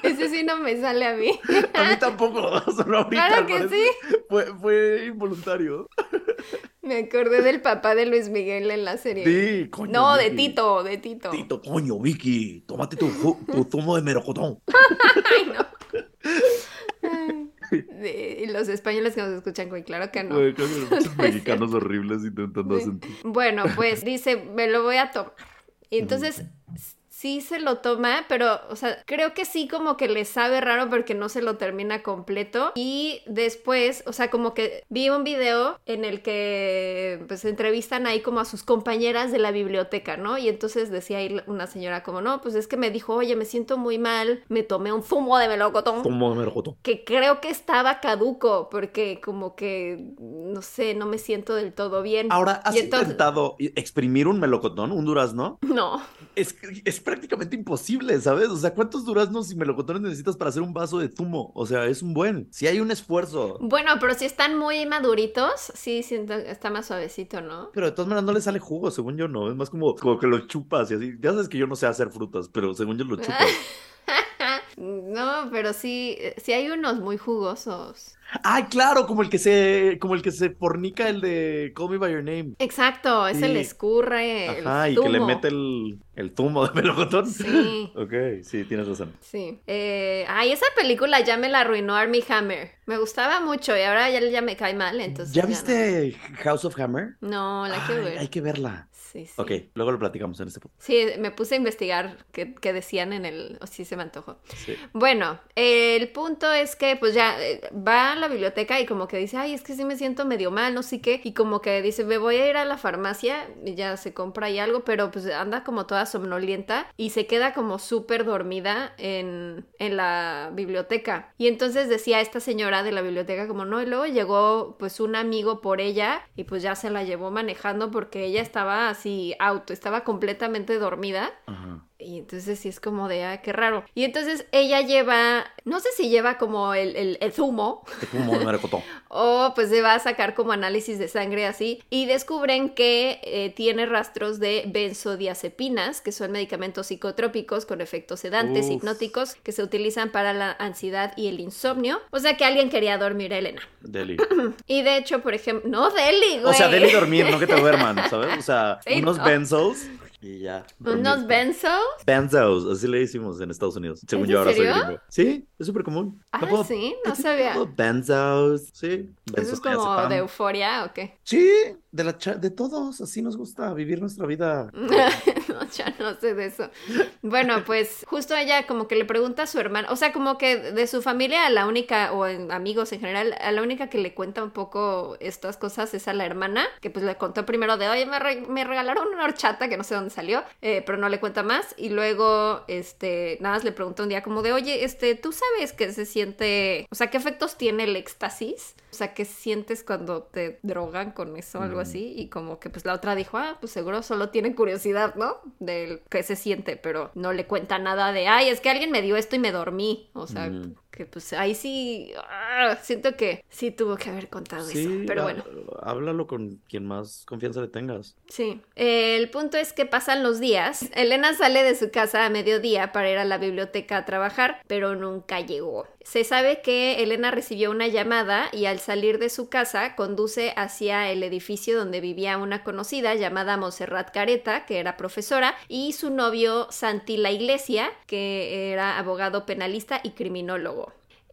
Ese sí no me sale a mí. A mí tampoco, solo ahorita. Claro que parece- sí. Fue, fue involuntario. Me acordé del papá de Luis Miguel en la serie. Sí, coño. no, de. Tito, de Tito. Tito, coño, Vicky, tómate tu, tu zumo de melocotón. Ay, no. Ay. De- y los españoles que nos escuchan, güey, claro que no. Güey, muchos mexicanos horribles intentando Sí. acentar. Bueno, pues dice, me lo voy a tomar. Y entonces sí se lo toma, pero, o sea, creo que sí como que le sabe raro porque no se lo termina completo. Y después, o sea, como que vi un video en el que pues entrevistan ahí como a sus compañeras de la biblioteca, ¿no? Y entonces decía ahí una señora como, no, pues es que me dijo, oye, me siento muy mal, me tomé un zumo de melocotón Zumo de melocotón. que creo que estaba caduco porque como que no sé, no me siento del todo bien. Ahora, ¿has entonces- intentado exprimir un melocotón, un durazno? No, Es, es prácticamente imposible, ¿sabes? O sea, ¿cuántos duraznos y melocotones necesitas para hacer un vaso de zumo? O sea, es un buen. Si hay un esfuerzo. bueno, pero si están muy maduritos, sí siento está más suavecito, ¿no? Pero de todas maneras no le sale jugo, según yo no. Es más como, como que lo chupas y así. Ya sabes que yo no sé hacer frutas, pero según yo lo chupas. No, pero sí, sí hay unos muy jugosos. ¡Ay, claro! Como el que se, como el que se fornica el de Call Me By Your Name. Exacto, ese Sí. le escurre el Ajá, y que le mete el, el zumo de melocotón. Sí. Ok, sí, tienes razón. Sí. Eh, ay, esa película ya me la arruinó Armie Hammer. Me gustaba mucho y ahora ya, ya me cae mal, entonces. ¿Ya viste House of Hammer? No, la quiero Ay, ver. hay que verla. Sí, sí. Ok, luego lo platicamos en este podcast. Sí, me puse a investigar qué, qué decían en el... O sí se me antojó. Sí. Bueno, el punto es que pues ya eh, va a la biblioteca y como que dice, ay, es que sí me siento medio mal, no sé qué. Y como que dice, me voy a ir a la farmacia y ya se compra ahí algo, pero pues anda como toda somnolienta y se queda como súper dormida en, en la biblioteca. Y entonces decía esta señora de la biblioteca como no, y luego llegó pues un amigo por ella y pues ya se la llevó manejando porque ella estaba así auto, estaba completamente dormida. Y entonces sí es como de, ah, qué raro. Y entonces ella lleva, no sé si lleva como el, el, el zumo De zumo de o pues se va a sacar como análisis de sangre así. Y descubren que eh, tiene rastros de benzodiazepinas, que son medicamentos psicotrópicos con efectos sedantes, Uf. hipnóticos, que se utilizan para la ansiedad y el insomnio. O sea que alguien quería dormir a Elena. Deli. Y de hecho, por ejemplo, no, Deli, güey. O sea, deli dormir, no que te duerman, ¿sabes? O sea, Sí, unos no. benzos y ya. Unos dormir. benzos. Benzos, así le decimos en Estados Unidos. Según ¿Es yo ahora soy serio? gringo. Sí, es súper común. Ah, puedo- sí, no ¿qué sabía. Benzos, sí. ¿Eso es como de euforia o qué? Sí, de, la de todos, así nos gusta vivir nuestra vida. No, ya no sé de eso. Bueno, pues justo ella como que le pregunta a su hermana, o sea, como que de su familia a la única, o en amigos en general, a la única que le cuenta un poco estas cosas es a la hermana, que pues le contó primero de, oye, me, me regalaron una horchata que no sé dónde salió, eh, pero no le cuenta más. Y luego, este, nada más le pregunta un día como de, oye, este, ¿tú sabes qué se siente, o sea, qué efectos tiene el éxtasis? O sea, ¿qué sientes cuando te drogan con eso algo. Así? Y como que pues la otra dijo, ah, pues seguro solo tiene curiosidad, ¿no? Del qué se siente, pero no le cuenta nada de, ay, es que alguien me dio esto y me dormí. O sea. Que pues ahí sí, ah, siento que sí tuvo que haber contado eso. Pero bueno. Háblalo con quien más confianza le tengas. Sí, el punto es que pasan los días. Elena sale de su casa a mediodía para ir a la biblioteca a trabajar, pero nunca llegó. Se sabe que Elena recibió una llamada y al salir de su casa conduce hacia el edificio donde vivía una conocida llamada Monserrat Careta, que era profesora, y su novio Santi La Iglesia, que era abogado penalista y criminólogo.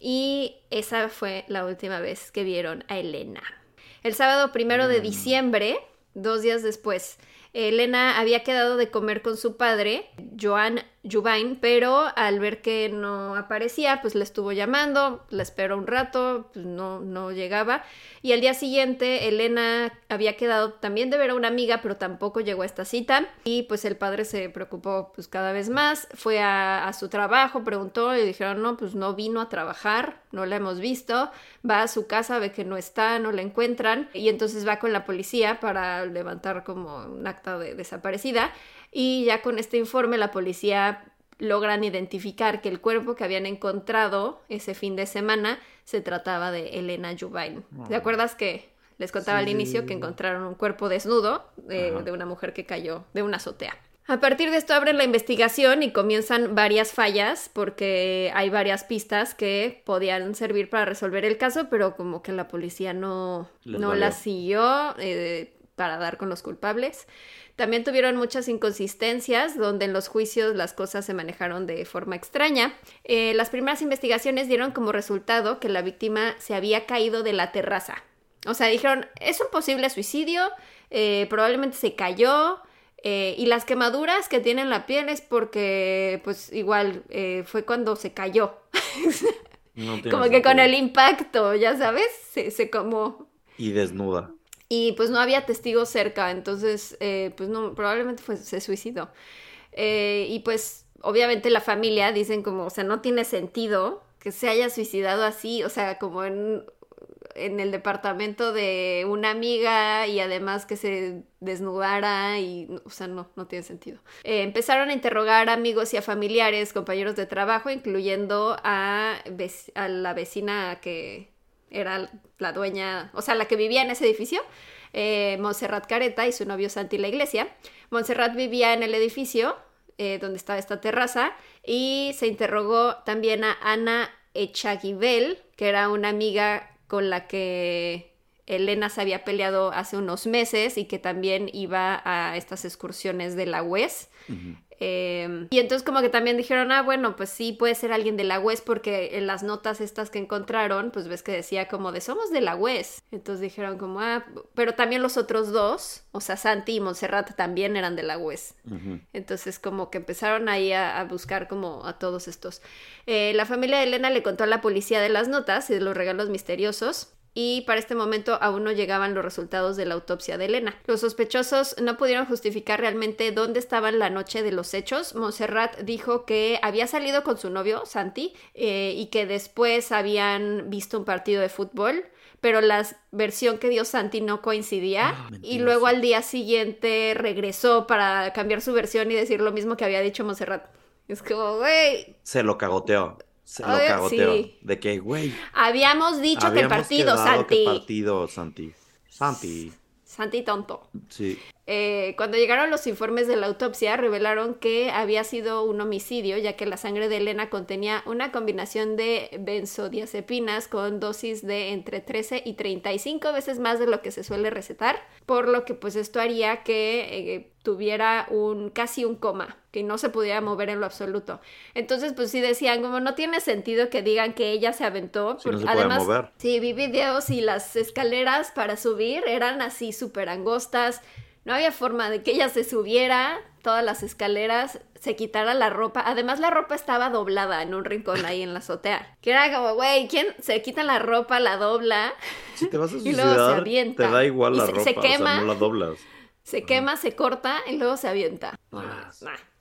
Y esa fue la última vez que vieron a Elena. El sábado primero de diciembre, dos días después, Elena había quedado de comer con su padre, Joan Jubain, pero al ver que no aparecía, pues le estuvo llamando, la esperó un rato, pues no, no llegaba. Y al día siguiente, Elena había quedado también de ver a una amiga, pero tampoco llegó a esta cita. Y pues el padre se preocupó pues cada vez más, fue a, a su trabajo, preguntó y dijeron, no, pues no vino a trabajar, no la hemos visto, va a su casa, ve que no está, no la encuentran, y entonces va con la policía para levantar como un acta de desaparecida. Y ya con este informe la policía logran identificar que el cuerpo que habían encontrado ese fin de semana se trataba de Elena Jubain. ¿Te acuerdas que les contaba Sí, al inicio que encontraron un cuerpo desnudo de una mujer que cayó de una azotea? A partir de esto abren la investigación y comienzan varias fallas porque hay varias pistas que podían servir para resolver el caso, pero como que la policía no, no las siguió eh, para dar con los culpables. También tuvieron muchas inconsistencias, donde en los juicios las cosas se manejaron de forma extraña. Eh, las primeras investigaciones dieron como resultado que la víctima se había caído de la terraza. O sea, dijeron, es un posible suicidio, eh, probablemente se cayó, eh, y las quemaduras que tiene en la piel es porque, pues igual, fue cuando se cayó. como que con el impacto, ya sabes, se, se como... Y desnuda y pues no había testigos cerca, entonces eh, pues no, probablemente fue, se suicidó. Eh, y pues obviamente la familia dicen como, o sea, no tiene sentido que se haya suicidado así, o sea, como en, en el departamento de una amiga y además que se desnudara y, o sea, no, no tiene sentido. Eh, empezaron a interrogar amigos y a familiares, compañeros de trabajo, incluyendo a, a la vecina que era la dueña, o sea, la que vivía en ese edificio, eh, Montserrat Careta y su novio Santi La Iglesia. Montserrat vivía en el edificio eh, donde estaba esta terraza y se interrogó también a Ana Echaguibel, que era una amiga con la que Elena se había peleado hace unos meses y que también iba a estas excursiones de la UES. Em, y entonces como que también dijeron, ah, bueno, pues sí, puede ser alguien de la UES porque en las notas estas que encontraron, pues ves que decía como de somos de la UES. Entonces dijeron como, ah, pero también los otros dos, o sea, Santi y Montserrat también eran de la UES. Entonces como que empezaron ahí a, buscar como a todos estos. Eh, la familia de Elena le contó a la policía de las notas y de los regalos misteriosos y para este momento aún no llegaban los resultados de la autopsia de Elena. Los sospechosos no pudieron justificar realmente dónde estaban la noche de los hechos. Montserrat dijo que había salido con su novio, Santi, eh, y que después habían visto un partido de fútbol pero la versión que dio Santi no coincidía ah, y luego al día siguiente regresó para cambiar su versión y decir lo mismo que había dicho Montserrat. Es como, güey. Se lo cagoteó se lo cagoteo. De que, güey. Habíamos dicho que partido, Santi. Que partido, Santi. Santi. Santi tonto. Sí. Eh, cuando llegaron los informes de la autopsia, revelaron que había sido un homicidio, ya que la sangre de Elena contenía una combinación de benzodiazepinas con dosis de entre 13 y 35 veces más de lo que se suele recetar, por lo que pues esto haría que eh, tuviera un casi un coma, que no se pudiera mover en lo absoluto. Entonces, pues sí decían, como no tiene sentido que digan que ella se aventó. porque además, mover. sí, vi videos y las escaleras para subir eran así súper angostas no había forma de que ella se subiera todas las escaleras, se quitara la ropa. Además, la ropa estaba doblada en un rincón ahí en la azotea. Que era como, güey, ¿quién se quita la ropa, la dobla? Si te vas a suicidar, y luego se avienta. te da igual la ropa, se quema, no la doblas. Se quema, se corta y luego se avienta. No,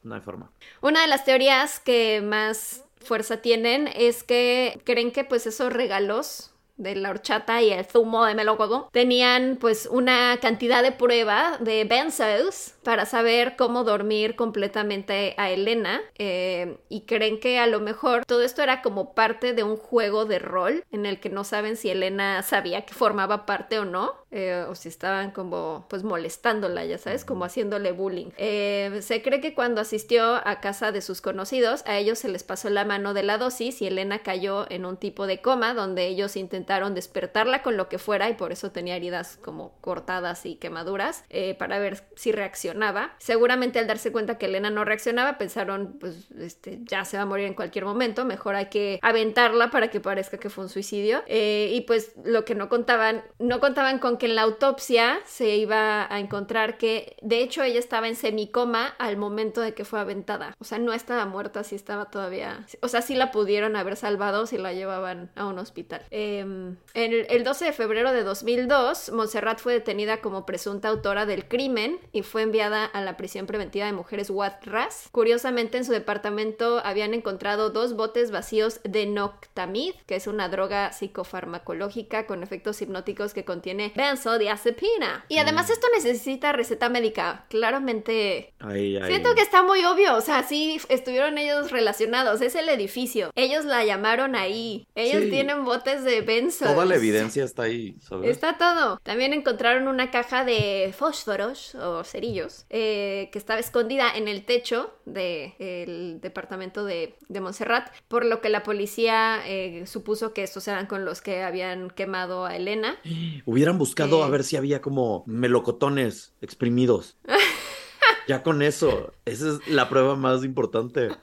no hay forma. Una de las teorías que más fuerza tienen es que creen que pues esos regalos de la horchata y el zumo de melocotón, tenían pues una cantidad de prueba de benzos para saber cómo dormir completamente a Elena eh, y creen que a lo mejor todo esto era como parte de un juego de rol en el que no saben si Elena sabía que formaba parte o no eh, o si estaban como pues molestándola, ya sabes, como haciéndole bullying. Eh, se cree que cuando asistió a casa de sus conocidos, a ellos se les pasó la mano de la dosis y Elena cayó en un tipo de coma donde ellos intentaron despertarla con lo que fuera y por eso tenía heridas como cortadas y quemaduras eh, para ver si reaccionaba. Seguramente al darse cuenta que Elena no reaccionaba, pensaron pues este, ya se va a morir en cualquier momento, mejor hay que aventarla para que parezca que fue un suicidio. y pues lo que no contaban, no contaban con que en la autopsia se iba a encontrar que de hecho ella estaba en semicoma al momento de que fue aventada. O sea, no estaba muerta, sí estaba todavía... O sea, sí la pudieron haber salvado si la llevaban a un hospital. Em, el, 12 de febrero de 2002, Montserrat fue detenida como presunta autora del crimen y fue enviada a la prisión preventiva de mujeres Watras. Curiosamente, en su departamento habían encontrado dos botes vacíos de Noctamid, que es una droga psicofarmacológica con efectos hipnóticos que contiene benzodiazepina. Y además Mm. esto necesita receta médica. Claramente Ay, ay. Siento que está muy obvio, o sea, sí estuvieron ellos relacionados, es el edificio. Ellos la llamaron ahí. Ellos Sí. tienen botes de benzos. Toda la evidencia está ahí, ¿sabes? Está todo. También encontraron una caja de fósforos o cerillos eh, que estaba escondida en el techo del departamento de, de Montserrat, por lo que la policía eh, supuso que estos eran con los que habían quemado a Elena. Hubieran buscado A ver si había como melocotones exprimidos. ya con eso, esa es la prueba más importante.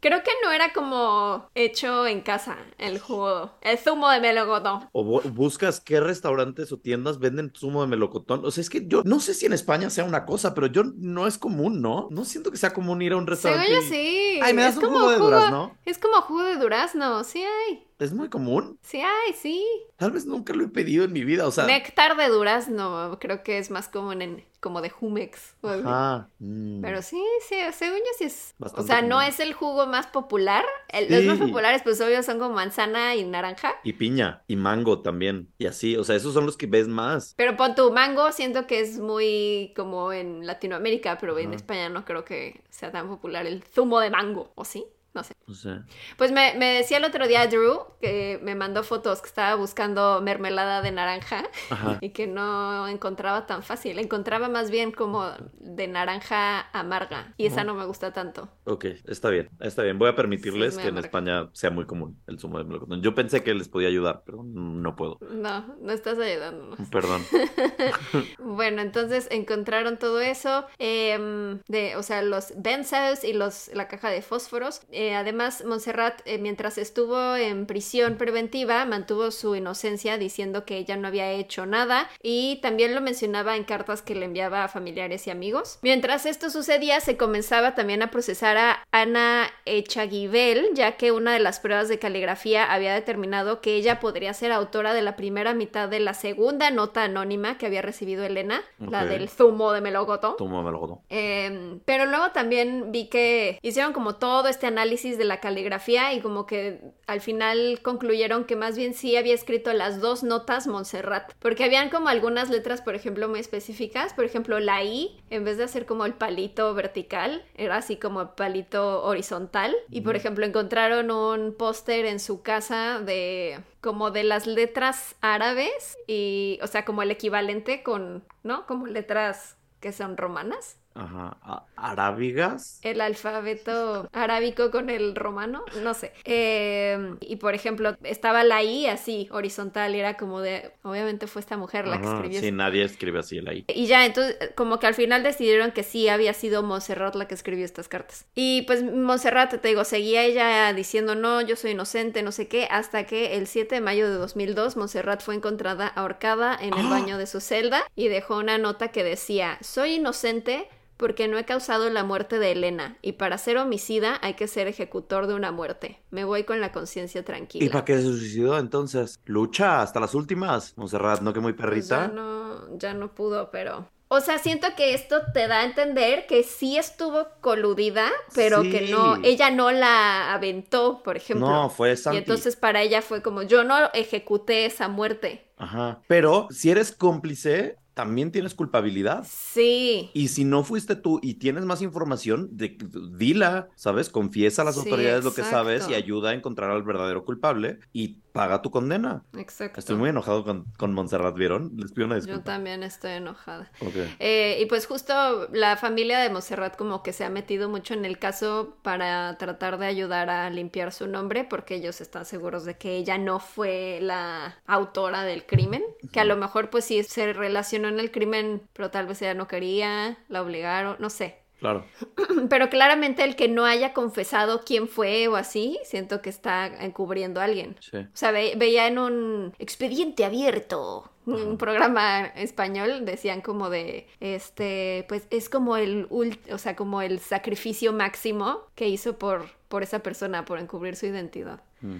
Creo que no era como hecho en casa el jugo, el zumo de melocotón. O bu- buscas qué restaurantes o tiendas venden zumo de melocotón. O sea, es que yo no sé si en España sea una cosa, pero yo no es común, ¿no? No siento que sea común ir a un Según restaurante. yo y- sí. Ay, ¿me das es un como jugo de durazno? Es como jugo de durazno, sí hay. Es muy común. Sí hay, sí. Tal vez nunca lo he pedido en mi vida. O sea, Néctar de durazno, creo que es más común en como de Jumex. ajá. mm. Pero sí, sí, según yo sí es. Bastante o sea, no es el jugo más popular. El- Los más populares, pues obvio, son como manzana y naranja. Y piña, y mango también. Y así, o sea, esos son los que ves más. Pero pon tu mango, siento que es muy como en Latinoamérica, pero en. España no creo que sea tan popular el zumo de mango, ¿o sí? No sé. O sea, Pues me, me decía el otro día Drew que me mandó fotos que estaba buscando mermelada de naranja ajá. y que no encontraba tan fácil. Encontraba más bien como de naranja amarga y esa no me gusta tanto. Ok, está bien, está bien. Voy a permitirles Sí, que en. España sea muy común el zumo de melocotón. Yo pensé que les podía ayudar, pero no puedo. No, no estás ayudándonos. Perdón. Bueno, entonces encontraron todo eso, em, de, o sea, los benzos y los, la caja de fósforos. Eh, además, Montserrat, eh, mientras estuvo en prisión preventiva, mantuvo su inocencia diciendo que ella no había hecho nada y también lo mencionaba en cartas que le enviaba a familiares y amigos. Mientras esto sucedía, se comenzaba también a procesar a Ana Echaguibel, ya que una de las pruebas de caligrafía había determinado que ella podría ser autora de la primera mitad de la segunda nota anónima que había recibido Elena, la del zumo de melocotón. Zumo de melocotón. Eh, pero luego también vi que hicieron como todo este análisis de la caligrafía y como que al final concluyeron que más bien sí había escrito las dos notas Montserrat, porque habían como algunas letras, por ejemplo, muy específicas, por ejemplo, la I, en vez de hacer como el palito vertical, era así como el palito horizontal, y por ejemplo encontraron un póster en su casa de como de las letras árabes y, o sea, como el equivalente con, ¿no? Como letras que son romanas. Ajá. ¿Arábigas? El alfabeto arábico con el romano, no sé. Eh, y por ejemplo, estaba la I así, horizontal, y era como de, obviamente fue esta mujer la que escribió. Sí, nadie escribe así el ahí. Y ya, entonces, como que al final decidieron que sí había sido Montserrat la que escribió estas cartas. Y pues Montserrat, te digo, seguía ella diciendo, no, yo soy inocente, no sé qué, hasta que el 7 de mayo de 2002, Montserrat fue encontrada ahorcada en el ¡Ah! baño de su celda y dejó una nota que decía, soy inocente porque no he causado la muerte de Elena y para ser homicida hay que ser ejecutor de una muerte. Me voy con la conciencia tranquila. ¿Y para qué se suicidó entonces? Lucha hasta las últimas. Monserrat, ¿no que muy Pues ya perrita? no, ya no pudo, pero. O sea, siento que esto te da a entender que sí estuvo coludida, pero Sí. que no, ella no la aventó, por ejemplo. No, fue y Santi. entonces para ella fue como, yo no ejecuté esa muerte. Ajá. Pero si eres cómplice, también tienes culpabilidad. Sí. Y si no fuiste tú y tienes más información, de, dila, ¿sabes? Confiesa a las Sí, autoridades lo que sabes y ayuda a encontrar al verdadero culpable y paga tu condena. Exacto. Estoy muy enojado con, con Montserrat, ¿vieron? Les pido una Yo disculpa. también estoy enojada. Ok. Eh, y pues justo la familia de Montserrat como que se ha metido mucho en el caso para tratar de ayudar a limpiar su nombre porque ellos están seguros de que ella no fue la autora del crimen, que a lo mejor pues sí se relacionó en el crimen, pero tal vez ella no quería, la obligaron, no sé. Claro. Pero claramente el que no haya confesado quién fue o así, siento que está encubriendo a alguien. Sí. O sea, ve- veía en un expediente abierto, un programa español, decían como de, este, pues es como el, ult- o sea, como el sacrificio máximo que hizo por, por esa persona, por encubrir su identidad. Mm.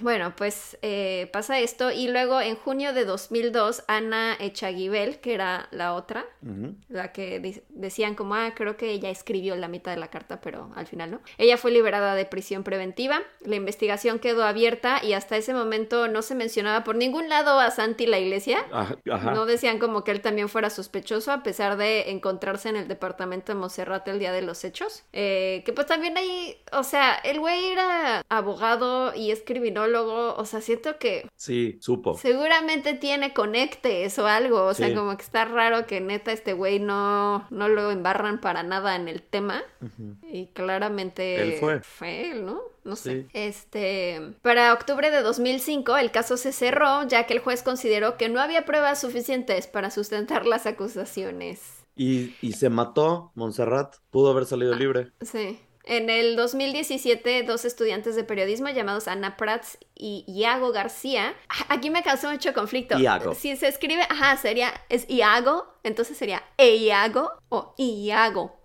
Bueno, pues eh, pasa esto y luego en junio de 2002 Ana Echaguibel, que era la otra, la que decían como, ah, creo que ella escribió la mitad de la carta, pero al final no. Ella fue liberada de prisión preventiva, la investigación quedó abierta y hasta ese momento no se mencionaba por ningún lado a Santi la iglesia. Ajá. ajá. No decían como que él también fuera sospechoso a pesar de encontrarse en el departamento de Monserrate el día de los hechos. Eh, que pues también ahí, o sea, el güey era abogado y es criminólogo, o sea, siento que Sí, supo. seguramente tiene conectes o algo, o sea, como que está raro que neta este güey no, no lo embarran para nada en el tema. Y claramente Él fue. él, ¿no? No sé. Sí. Este, para octubre de 2005 el caso se cerró ya que el juez consideró que no había pruebas suficientes para sustentar las acusaciones. Y, y se mató Montserrat. Pudo haber salido Ah. libre. Sí. En el 2017, dos estudiantes de periodismo llamados Ana Prats y Iago García. Ah, Aquí me causó mucho conflicto. Iago. Si se escribe, ajá, sería, es Iago, entonces sería Eiago o Iago.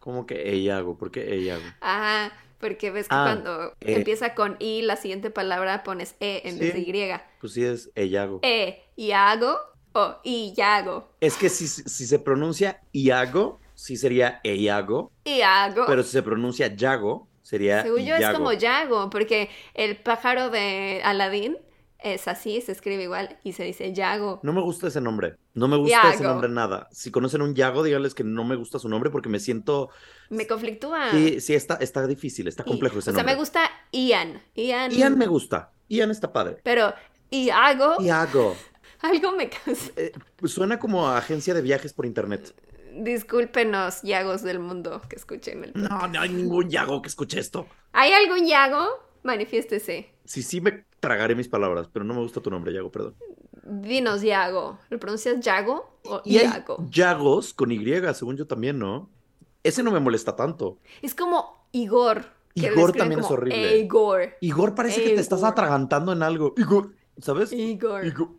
¿Cómo que Eiago? ¿Por qué Eiago? Ajá, porque ves que Ah, cuando eh. empieza con I, la siguiente palabra pones E en vez de. Y. Pues sí es Eiago. E, Iago o Iago. Es que si, si se pronuncia Iago, sí sería Eiago. Iago. Pero si se pronuncia Yago, sería Según yo es como Yago, porque el pájaro de Aladín es así, se escribe igual y se dice Yago. No me gusta ese nombre. No me gusta ese nombre nada. Si conocen un Yago, díganles que no me gusta su nombre porque me siento. Me conflictúa. Sí, sí, está, está difícil, está Y- complejo ese o sea, nombre. me gusta Ian. Ian. Ian me gusta. Ian está padre. Pero Iago, Iago. algo me cansa. Eh, suena como a agencia de viajes por internet. Discúlpenos, Yagos del mundo, que escuchen el No, no hay ningún Yago que escuche esto. ¿Hay algún Yago? Manifiéstese. Sí, sí me tragaré mis palabras, pero no me gusta tu nombre, Yago, perdón. Dinos Yago. ¿Lo pronuncias Yago o Y hay Iago? Yagos con Y, según yo también, ¿no? Ese no me molesta tanto. Es como Igor. Igor también es horrible. Igor. Igor parece que te estás atragantando en algo. Igor, ¿sabes? Igor. Igor.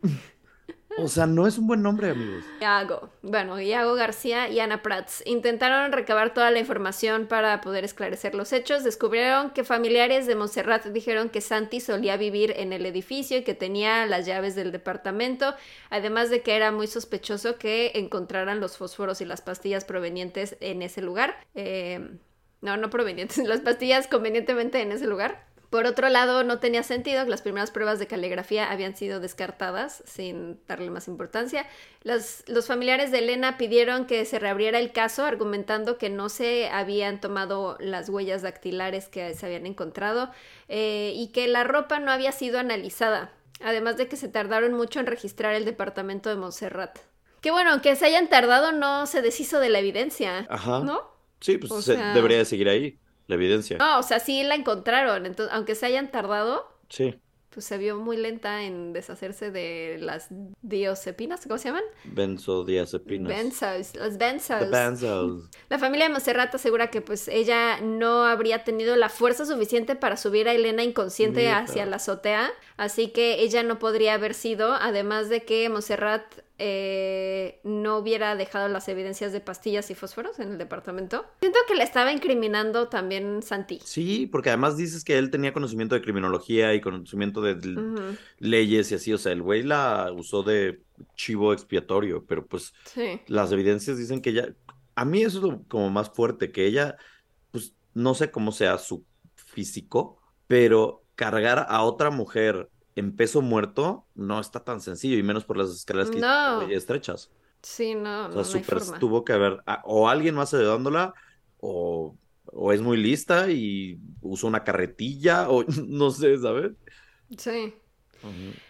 O sea, no es un buen nombre, amigos. Iago. Bueno, Iago García y Ana Prats intentaron recabar toda la información para poder esclarecer los hechos. Descubrieron que familiares de Montserrat dijeron que Santi solía vivir en el edificio y que tenía las llaves del departamento, además de que era muy sospechoso que encontraran los fósforos y las pastillas provenientes en ese lugar. Eh, no, no provenientes, las pastillas convenientemente en ese lugar. Por otro lado, no tenía sentido que las primeras pruebas de caligrafía habían sido descartadas sin darle más importancia. Los, los familiares de Elena pidieron que se reabriera el caso, argumentando que no se habían tomado las huellas dactilares que se habían encontrado eh, y que la ropa no había sido analizada. Además de que se tardaron mucho en registrar el departamento de Montserrat. Que bueno, aunque se hayan tardado, no se deshizo de la evidencia. Ajá. ¿No? Sí, pues O se- sea- debería de seguir ahí, la evidencia. No, o sea, sí la encontraron. Entonces, aunque se hayan tardado, Sí, pues se vio muy lenta en deshacerse de las diosepinas, ¿cómo se llaman? benzodiazepinas. Benzos, los benzos. benzos. La familia de Monserrat asegura que pues ella no habría tenido la fuerza suficiente para subir a Elena inconsciente hacia la azotea, así que ella no podría haber sido, además de que Monserrat eh, no hubiera dejado las evidencias de pastillas y fósforos en el departamento. Siento que le estaba incriminando también Santi. Sí, porque además dices que él tenía conocimiento de criminología y conocimiento de leyes y así. O sea, el güey la usó de chivo expiatorio, pero pues Sí. las evidencias dicen que ella. A mí eso es lo como más fuerte, que ella, pues no sé cómo sea su físico, pero cargar a otra mujer en peso muerto no está tan sencillo, y menos por las escaleras que No. hay estrechas. Sí, no, O no, sea, no hay súper forma. tuvo que haber a- o alguien más ayudándola, o, o es muy lista y usa una carretilla, o no sé, ¿sabes? Sí.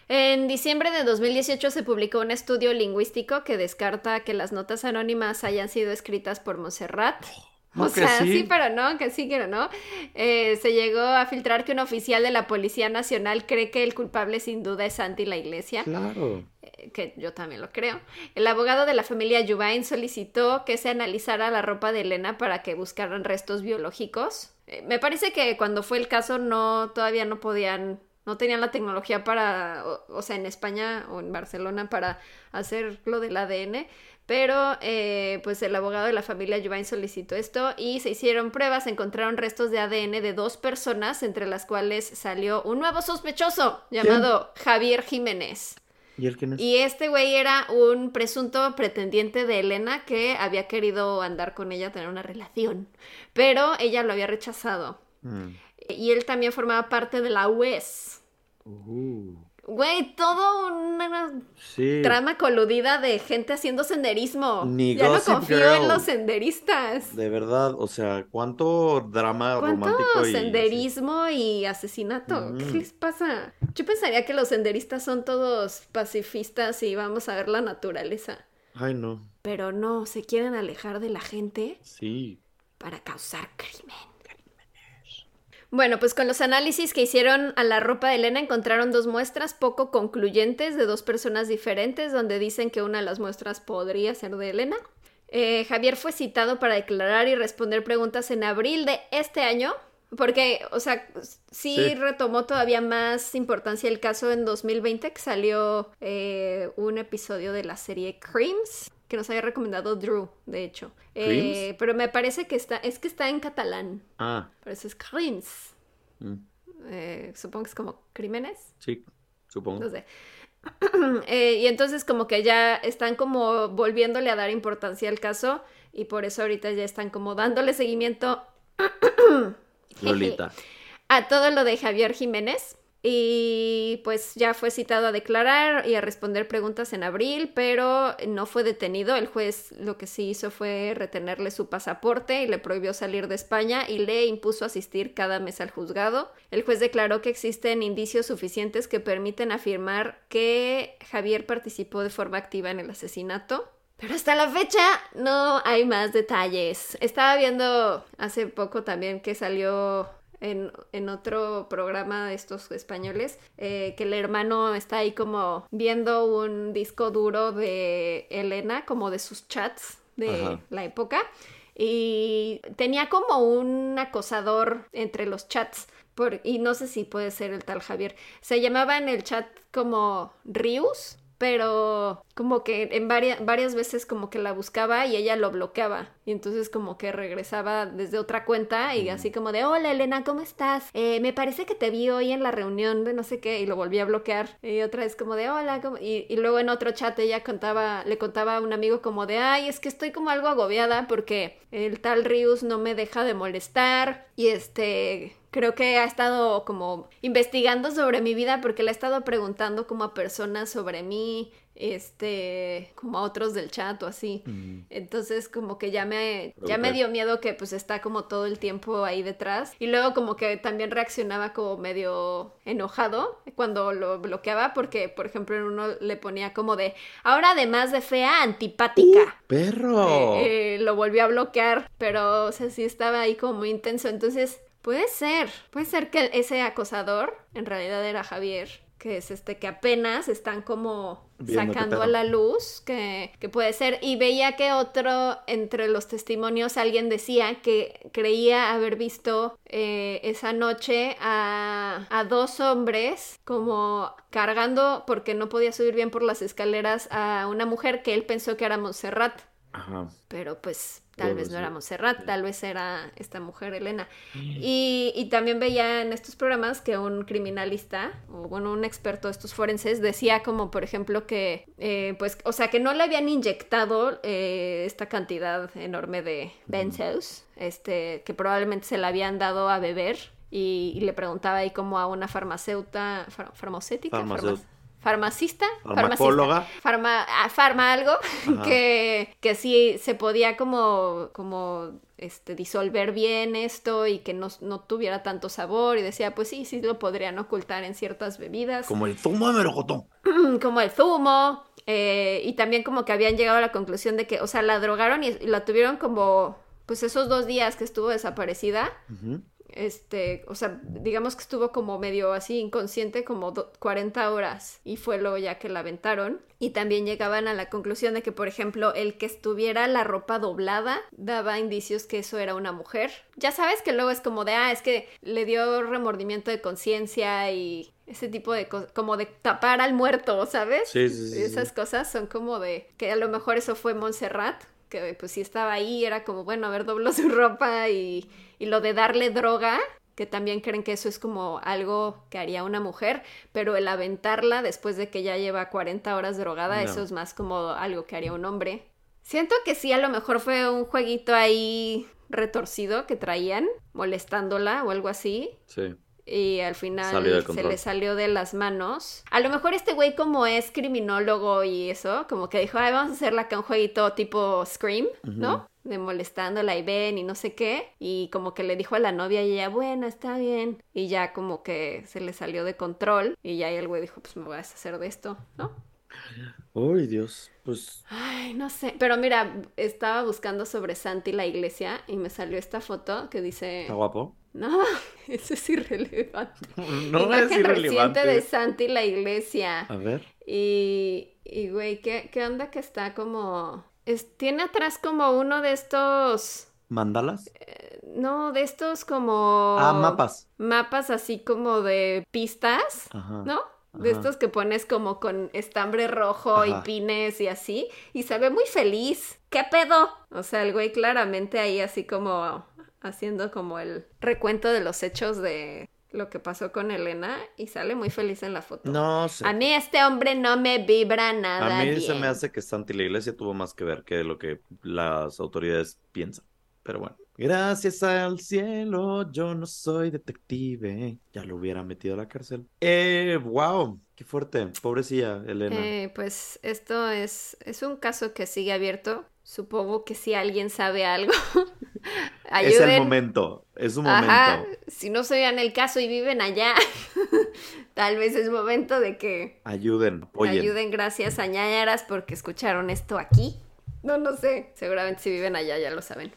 En diciembre de 2018 se publicó un estudio lingüístico que descarta que las notas anónimas hayan sido escritas por Montserrat. ¿No o sea, sí? sí, pero no, que sí, pero no. Eh, se llegó a filtrar que un oficial de la Policía Nacional cree que el culpable sin duda es Santi la Iglesia, Claro. eh, que yo también lo creo. El abogado de la familia Yubain solicitó que se analizara la ropa de Elena para que buscaran restos biológicos. Eh, me parece que cuando fue el caso no todavía no podían no tenían la tecnología para, o, o sea, en España o en Barcelona para hacer lo del ADN, pero eh, pues el abogado de la familia Juvain solicitó esto y se hicieron pruebas, encontraron restos de ADN de dos personas, entre las cuales salió un nuevo sospechoso llamado Javier Jiménez. ¿Y el quién es? Y este güey era un presunto pretendiente de Elena que había querido andar con ella, tener una relación, pero ella lo había rechazado. Mm. Y él también formaba parte de la UES. Uh, Güey, todo una sí. trama coludida de gente haciendo senderismo. Ni ya no confío Girl. en los senderistas. De verdad, o sea, cuánto drama ¿Cuánto romántico y senderismo y asesinato? Mm. ¿Qué les pasa? Yo pensaría que los senderistas son todos pacifistas y vamos a ver la naturaleza. Ay, no. Pero no, se quieren alejar de la gente Sí. para causar crimen. Bueno, pues con los análisis que hicieron a la ropa de Elena encontraron dos muestras poco concluyentes de dos personas diferentes, donde dicen que una de las muestras podría ser de Elena. Eh, Javier fue citado para declarar y responder preguntas en abril de este año, porque, o sea, sí, Sí. retomó todavía más importancia el caso en 2020, que salió eh, un episodio de la serie Crimes, que nos había recomendado Drew, de hecho. Eh, pero me parece que está, es que está en catalán. Ah, Por eso es crimes. mm, Eh, supongo que es como crímenes. sí, supongo. No sé. Eh, y entonces como que ya están como volviéndole a dar importancia al caso y por eso ahorita ya están como dándole seguimiento Lolita. a todo lo de Javier Jiménez. Y pues ya fue citado a declarar y a responder preguntas en abril, pero no fue detenido. El juez lo que sí hizo fue retenerle su pasaporte y le prohibió salir de España y le impuso asistir cada mes al juzgado. El juez declaró que existen indicios suficientes que permiten afirmar que Javier participó de forma activa en el asesinato. Pero hasta la fecha no hay más detalles. Estaba viendo hace poco también que salió en, en otro programa de estos españoles, eh, que el hermano está ahí como viendo un disco duro de Elena, como de sus chats de Ajá. la época, y tenía como un acosador entre los chats. Por, y no sé si puede ser el tal Javier. Se llamaba en el chat como Rius, pero como que en varias, varias veces como que la buscaba y ella lo bloqueaba. Y entonces como que regresaba desde otra cuenta y así como de, hola Elena, ¿cómo estás? Eh, me parece que te vi hoy en la reunión de no sé qué y lo volví a bloquear. Y otra vez como de, hola, ¿cómo-?" Y, y luego en otro chat ella contaba, le contaba a un amigo como de, ay, es que estoy como algo agobiada porque el tal Rius no me deja de molestar y este creo que ha estado como investigando sobre mi vida porque le ha estado preguntando como a personas sobre mí, este, como a otros del chat o así. Mm. Entonces como que ya me, ya me dio miedo que pues está como todo el tiempo ahí detrás. Y luego como que también reaccionaba como medio enojado cuando lo bloqueaba porque, por ejemplo, en uno le ponía como de, ahora además de fea, antipática. ¡Perro! Eh, eh, lo volvió a bloquear, pero o sea, sí estaba ahí como muy intenso. Entonces, puede ser, puede ser que ese acosador en realidad era Javier, que es este que apenas están como Viendo sacando a la luz, que, que puede ser. Y veía que otro, entre los testimonios, alguien decía que creía haber visto eh, esa noche a, a dos hombres como cargando, porque no podía subir bien por las escaleras, a una mujer que él pensó que era Montserrat Ajá. pero pues tal vez no era Montserrat, tal vez era esta mujer Elena. Mm. Y, y también veía en estos programas que un criminalista, o bueno, un experto de estos forenses, decía como, por ejemplo, que, eh, pues, o sea, que no le habían inyectado eh, esta cantidad enorme de benzos, este, que probablemente se la habían dado a beber. Y, y le preguntaba ahí como a una farmacéutica, far- farmacéutica, Farmaceut- farma- farmacista, Farmacóloga. farmacista, farma, ah, farma algo, que, que sí se podía como, como este, disolver bien esto y que no, no tuviera tanto sabor y decía, pues sí, sí lo podrían ocultar en ciertas bebidas, como, Como el zumo de melocotón. el zumo, eh, y también como que habían llegado a la conclusión de que, o sea, la drogaron y, la tuvieron como, pues esos dos días que estuvo desaparecida. Este, o sea, digamos que estuvo como medio así inconsciente como 40 horas y fue luego ya que la aventaron. Y también llegaban a la conclusión de que, por ejemplo, el que estuviera la ropa doblada daba indicios que eso era una mujer. Ya sabes que luego es como de, ah, es que le dio remordimiento de conciencia y ese tipo de cosas, como de tapar al muerto, ¿sabes? Sí, sí, sí. Esas cosas son como de que a lo mejor eso fue Montserrat, que pues si estaba ahí era como, bueno, a ver, dobló su ropa y, y lo de darle droga, que también creen que eso es como algo que haría una mujer, pero el aventarla después de que ya lleva 40 horas drogada, eso es más como algo que haría un hombre. Siento que sí, a lo mejor fue un jueguito ahí retorcido que traían, molestándola o algo así. Sí y al final se le salió de las manos. A lo mejor este güey como es criminólogo y eso, como que dijo, ay, vamos a hacerle acá un jueguito tipo Scream, ¿no? De molestándola y ven y no sé qué. Y como que le dijo a la novia y ella, bueno, está bien. Y ya como que se le salió de control y ya el güey dijo, pues me voy a deshacer de esto, ¿no? Uy, Dios, pues... Ay, no sé, pero mira, estaba buscando sobre Santi la iglesia y me salió esta foto que dice... ¿Está guapo? No, eso es irrelevante. No es irrelevante. de Santi la iglesia. A ver. Y, y güey, ¿qué, ¿qué onda que está como... Es, tiene atrás como uno de estos... ¿Mandalas? Eh, no, de estos como... Ah, mapas. Mapas así como de pistas, ¿no? De estos que pones como con estambre rojo y pines y así. Y se ve muy feliz. ¿Qué pedo? O sea, el güey claramente ahí así como haciendo como el recuento de los hechos de lo que pasó con Elena y sale muy feliz en la foto. No sé. A mí este hombre no me vibra nada. A mí se me hace que Santi la iglesia tuvo más que ver que lo que las autoridades piensan. Pero bueno. Gracias al cielo, yo no soy detective. Ya lo hubiera metido a la cárcel. Eh, wow, qué fuerte. Pobrecilla, Elena. Eh, pues esto es, es un caso que sigue abierto. Supongo que si alguien sabe algo, Es el momento, es un momento. Si no se vean el caso y viven allá, tal vez es momento de que ayuden, ayuden gracias a ñañaras porque escucharon esto aquí. No, no sé, seguramente si viven allá ya lo saben.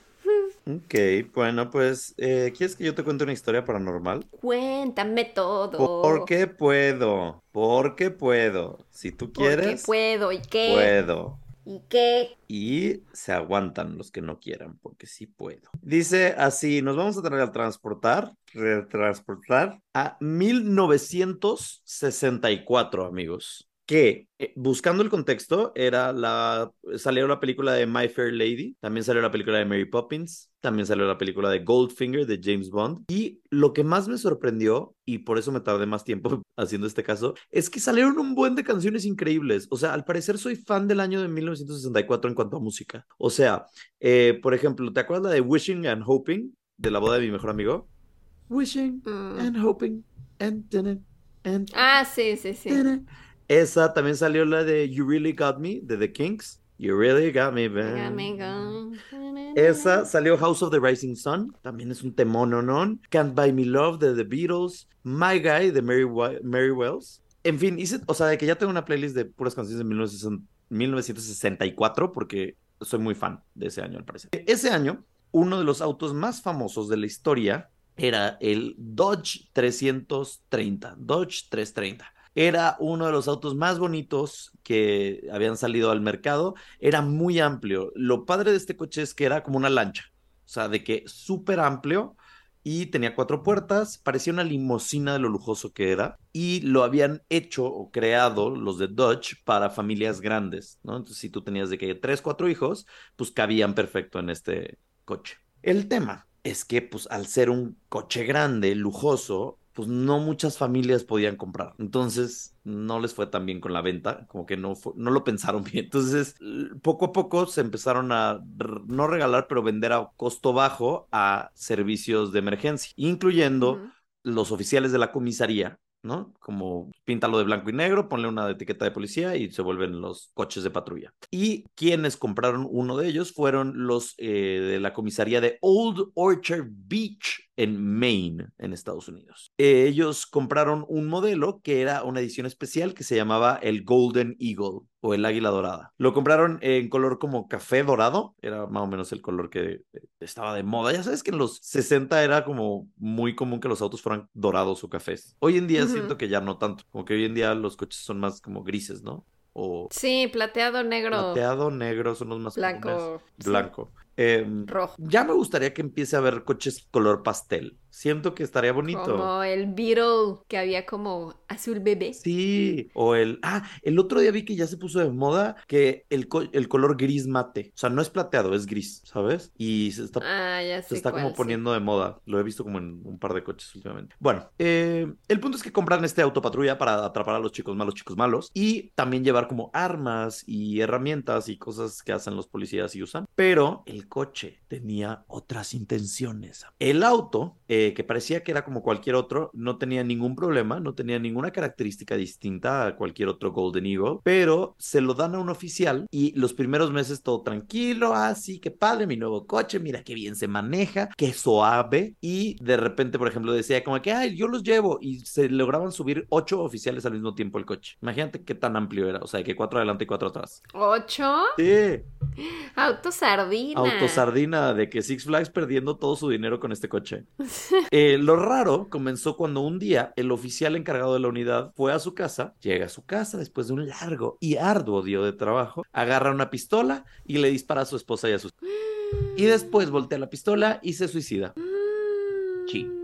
Ok, bueno, pues, eh, ¿quieres que yo te cuente una historia paranormal? Cuéntame todo. Porque puedo, porque puedo. Si tú quieres. Porque puedo, ¿y qué? Puedo. ¿Y qué? Y se aguantan los que no quieran, porque sí puedo. Dice así, nos vamos a tener a transportar, retransportar a 1964, amigos que eh, buscando el contexto era la salió la película de My Fair Lady, también salió la película de Mary Poppins, también salió la película de Goldfinger de James Bond y lo que más me sorprendió y por eso me tardé más tiempo haciendo este caso es que salieron un buen de canciones increíbles, o sea, al parecer soy fan del año de 1964 en cuanto a música. O sea, eh, por ejemplo, ¿te acuerdas de Wishing and Hoping de la boda de mi mejor amigo? Wishing mm. and hoping and, and, Ah, sí, sí, sí. Esa también salió la de You Really Got Me de The Kinks. You Really Got Me, Esa salió House of the Rising Sun, también es un temón, ¿no? Can't Buy Me Love de The Beatles, My Guy de Mary, Mary Wells. En fin, hice, o sea, de que ya tengo una playlist de puras canciones de 1964 porque soy muy fan de ese año, al parecer. Ese año, uno de los autos más famosos de la historia era el Dodge 330, Dodge 330. Era uno de los autos más bonitos que habían salido al mercado. Era muy amplio. Lo padre de este coche es que era como una lancha. O sea, de que súper amplio y tenía cuatro puertas, parecía una limusina de lo lujoso que era, y lo habían hecho o creado los de Dodge para familias grandes, ¿no? Entonces, si tú tenías de que tres, cuatro hijos, pues cabían perfecto en este coche. El tema es que, pues, al ser un coche grande, lujoso, pues no muchas familias podían comprar. Entonces no les fue tan bien con la venta, como que no, no lo pensaron bien. Entonces poco a poco se empezaron a no regalar, pero vender a costo bajo a servicios de emergencia, incluyendo los oficiales de la comisaría ¿no? Como píntalo de blanco y negro, ponle una etiqueta de policía y se vuelven los coches de patrulla. Y quienes compraron uno de ellos fueron los eh, de la comisaría de Old Orchard Beach en Maine, en Estados Unidos. ellos compraron un modelo que era una edición especial que se llamaba el Golden Eagle. o el águila dorada. Lo compraron en color como café dorado, era más o menos el color que eh, estaba de moda. Ya sabes que en los 60 era como muy común que los autos fueran dorados o cafés. Hoy en día siento que ya no tanto, como que hoy en día los coches son más como grises, ¿no? O Sí, plateado, negro, plateado, negro son los más comunes. blanco, sí, Blanco. Em, rojo. ya me gustaría que empiece a haber coches color pastel. Siento que estaría bonito. Como el Beetle que había como azul bebé. Sí, o el... Ah, el otro día vi que ya se puso de moda que el, co- el color gris mate. O sea, no es plateado, es gris, ¿sabes? Y se está, Ah, ya se sé está cuál, como sí. poniendo de moda. Lo he visto como en un par de coches últimamente. Bueno, eh, el punto es que compran este autopatrulla para atrapar a los chicos malos, chicos malos. Y también llevar como armas y herramientas y cosas que hacen los policías y usan. Pero el coche tenía otras intenciones. El auto, eh, que parecía que era como cualquier otro, no tenía ningún problema, no tenía ninguna característica distinta a cualquier otro Golden Eagle, pero se lo dan a un oficial y los primeros meses todo tranquilo, así que padre, mi nuevo coche, mira qué bien se maneja, qué suave, y de repente, por ejemplo, decía como que, ay, yo los llevo, y se lograban subir ocho oficiales al mismo tiempo el coche. Imagínate qué tan amplio era, o sea, que cuatro adelante y cuatro atrás. ¿Ocho? Sí. Auto sardina. Autosardina de que Six Flags perdiendo todo su dinero con este coche. Eh, lo raro comenzó cuando un día el oficial encargado de la unidad fue a su casa, llega a su casa después de un largo y arduo día de trabajo, agarra una pistola y le dispara a su esposa y a sus... Y después voltea la pistola y se suicida. Sí.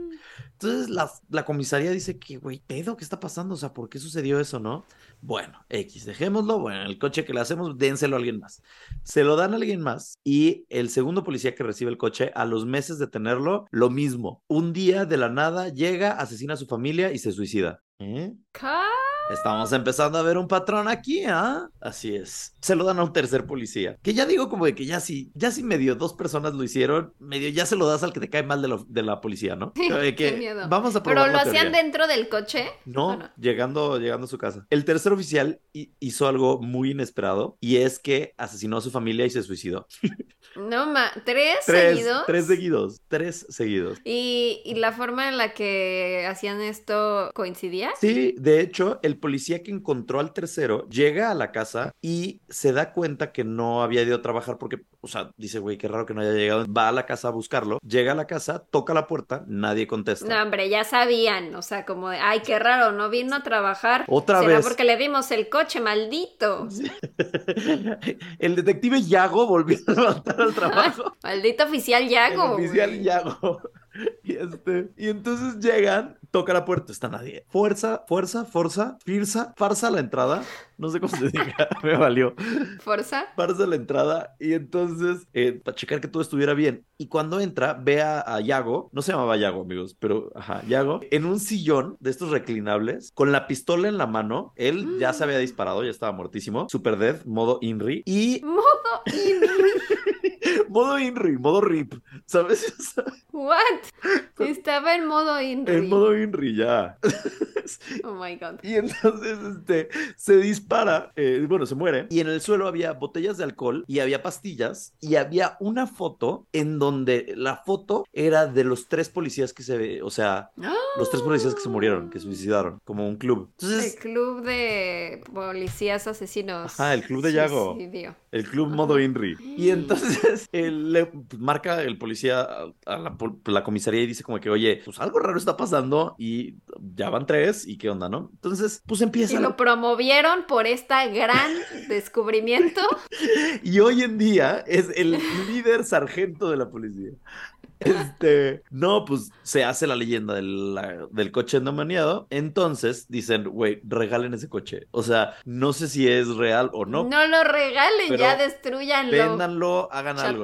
Entonces la, comisaría dice que, güey, pedo, ¿qué está pasando? O sea, ¿por qué sucedió eso, no? Bueno, X, dejémoslo. Bueno, el coche que le hacemos, dénselo a alguien más. Se lo dan a alguien más y el segundo policía que recibe el coche, a los meses de tenerlo, lo mismo. Un día de la nada llega, asesina a su familia y se suicida. ¿Eh? Estamos empezando a ver un patrón aquí, ¿ah? Así es. Se lo dan a un tercer policía. Que ya digo como de que ya sí, ya sí medio dos personas lo hicieron, medio ya se lo das al que te cae mal de, lo- de la policía, ¿no? De que Qué miedo. Vamos a probar ¿Pero lo hacían dentro del coche? No, ¿O no? llegando, llegando a su casa. El tercer oficial hi- hizo algo muy inesperado y es que asesinó a su familia y se suicidó. No, ma ¿tres, Tres, seguidos? tres seguidos, tres seguidos. ¿Y, y la forma en la que hacían esto coincidía? Sí, de hecho, el policía que encontró al tercero llega a la casa y se da cuenta que no había ido a trabajar porque, o sea, dice, güey, qué raro que no haya llegado. Va a la casa a buscarlo, llega a la casa, toca la puerta, nadie contesta. No, hombre, ya sabían, o sea, como de, ay, qué raro, no vino a trabajar. Otra Será vez. porque le dimos el coche, maldito. el detective Yago volvió a levantar al trabajo. Maldito oficial Yago. El oficial güey. Yago. Y, este, y entonces llegan, toca la puerta, está nadie. Fuerza, fuerza, fuerza, firza, farsa la entrada. No sé cómo se diga, me valió. Fuerza. Farsa la entrada. Y entonces, eh, para checar que todo estuviera bien. Y cuando entra, ve a, a Yago, no se llamaba Yago, amigos, pero ajá, Yago, en un sillón de estos reclinables, con la pistola en la mano. Él ya se había disparado, ya estaba muertísimo. Super dead, modo Inri. Y Modo Inri. modo Inri, modo RIP, ¿sabes? What? Estaba en modo Inri. En modo Inri ya. Oh my god. Y entonces este, se dispara, eh, bueno, se muere. Y en el suelo había botellas de alcohol y había pastillas. Y había una foto en donde la foto era de los tres policías que se ve, o sea, los tres policías que se murieron, que se suicidaron, como un club. El club de policías asesinos. Ajá, el club de Yago. Suicidio. el club modo Inri. Y entonces él le marca el policía a, la comisaría y dice como que, oye, pues algo raro está pasando y ya van tres y qué onda, ¿no? Entonces, pues empieza Y lo promovieron por este gran descubrimiento. Y hoy en día es el líder sargento de la policía. Este, no, pues se hace la leyenda del, la- del coche endemoniado. Entonces dicen, güey, regalen ese coche. O sea, no sé si es real o no. No, lo regalen, ya destruyanlo. Véndanlo, hagan algo. ¿no?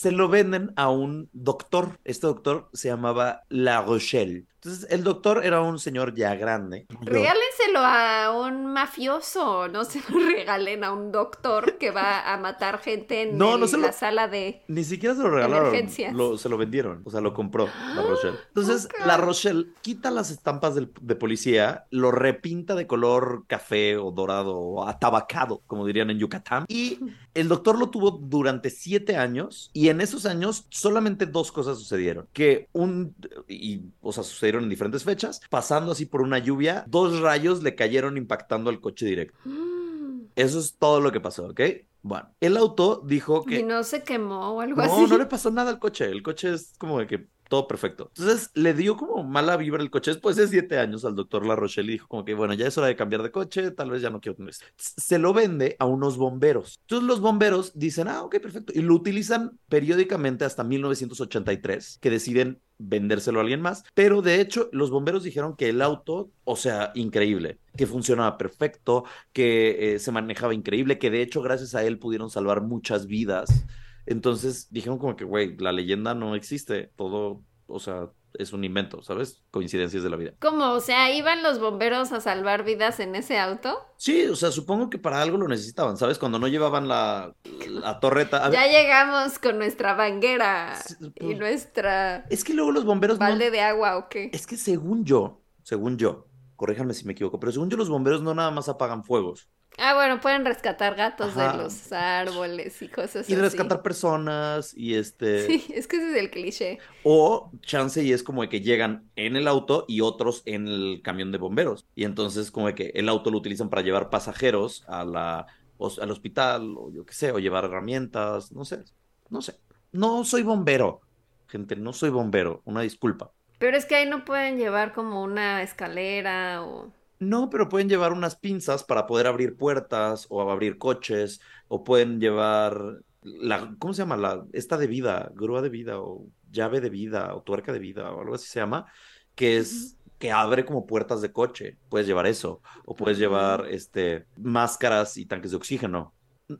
Se lo venden a un doctor. Este doctor se llamaba La Rochelle. Entonces, el doctor era un señor ya grande. Regálenselo a un mafioso, no se lo regalen a un doctor que va a matar gente en No, el- no se lo- la sala de... Ni siquiera se lo regalaron. Lo- se lo vendieron. O sea, lo compró La Rochelle. Entonces, Ok. La Rochelle quita las estampas del- de policía, lo repinta de color café o dorado o atabacado, como dirían en Yucatán. Y el doctor lo tuvo durante siete años. Y en esos años solamente dos cosas sucedieron. Que un. Y, o sea, sucedieron en diferentes fechas. Pasando así por una lluvia, dos rayos le cayeron impactando al coche directo. Mm. Eso es todo lo que pasó, ¿ok? Bueno, el auto dijo que... Y no se quemó o algo no, así. no le pasó nada al coche. El coche es como de que todo perfecto. Entonces le dio como mala vibra el coche después de siete años al doctor La Rochelle y dijo como que bueno, ya es hora de cambiar de coche, tal vez ya no quiero tener. Se lo vende a unos bomberos. Entonces los bomberos dicen, ah, ok, perfecto. Y lo utilizan periódicamente hasta 1983, que deciden vendérselo a alguien más. Pero de hecho, los bomberos dijeron que el auto, o sea, increíble, que funcionaba perfecto, que eh, se manejaba increíble, que de hecho gracias a él pudieron salvar muchas vidas. Entonces dijeron como que, güey, la leyenda no existe, todo, o sea, es un invento, ¿sabes? Coincidencias de la vida. ¿Cómo? O sea, ¿iban los bomberos a salvar vidas en ese auto? Sí, o sea, supongo que para algo lo necesitaban, ¿sabes? Cuando no llevaban la, la torreta. A ya ver, llegamos con nuestra banguera Sí, y pues, nuestra es que luego los bomberos no- balde de agua o qué. Es que según yo, según yo, corríjanme si me equivoco, pero según yo los bomberos no nada más apagan fuegos. Ah, bueno, pueden rescatar gatos Ajá. de los árboles y cosas Y así. rescatar personas y este... Sí, es que ese es el cliché. O chance y es como de que llegan en el auto y otros en el camión de bomberos. Y entonces como de que el auto lo utilizan para llevar pasajeros a la, o- al hospital o yo qué sé, o llevar herramientas, no sé, no sé. No soy bombero, gente, no soy bombero, una disculpa. Pero es que ahí no pueden llevar como una escalera o... No, pero pueden llevar unas pinzas para poder abrir puertas o abrir coches o pueden llevar la, ¿cómo se llama? La, esta de vida, grúa de vida o llave de vida o tuerca de vida o algo así se llama, que es que abre como puertas de coche. Puedes llevar eso o puedes llevar este máscaras y tanques de oxígeno.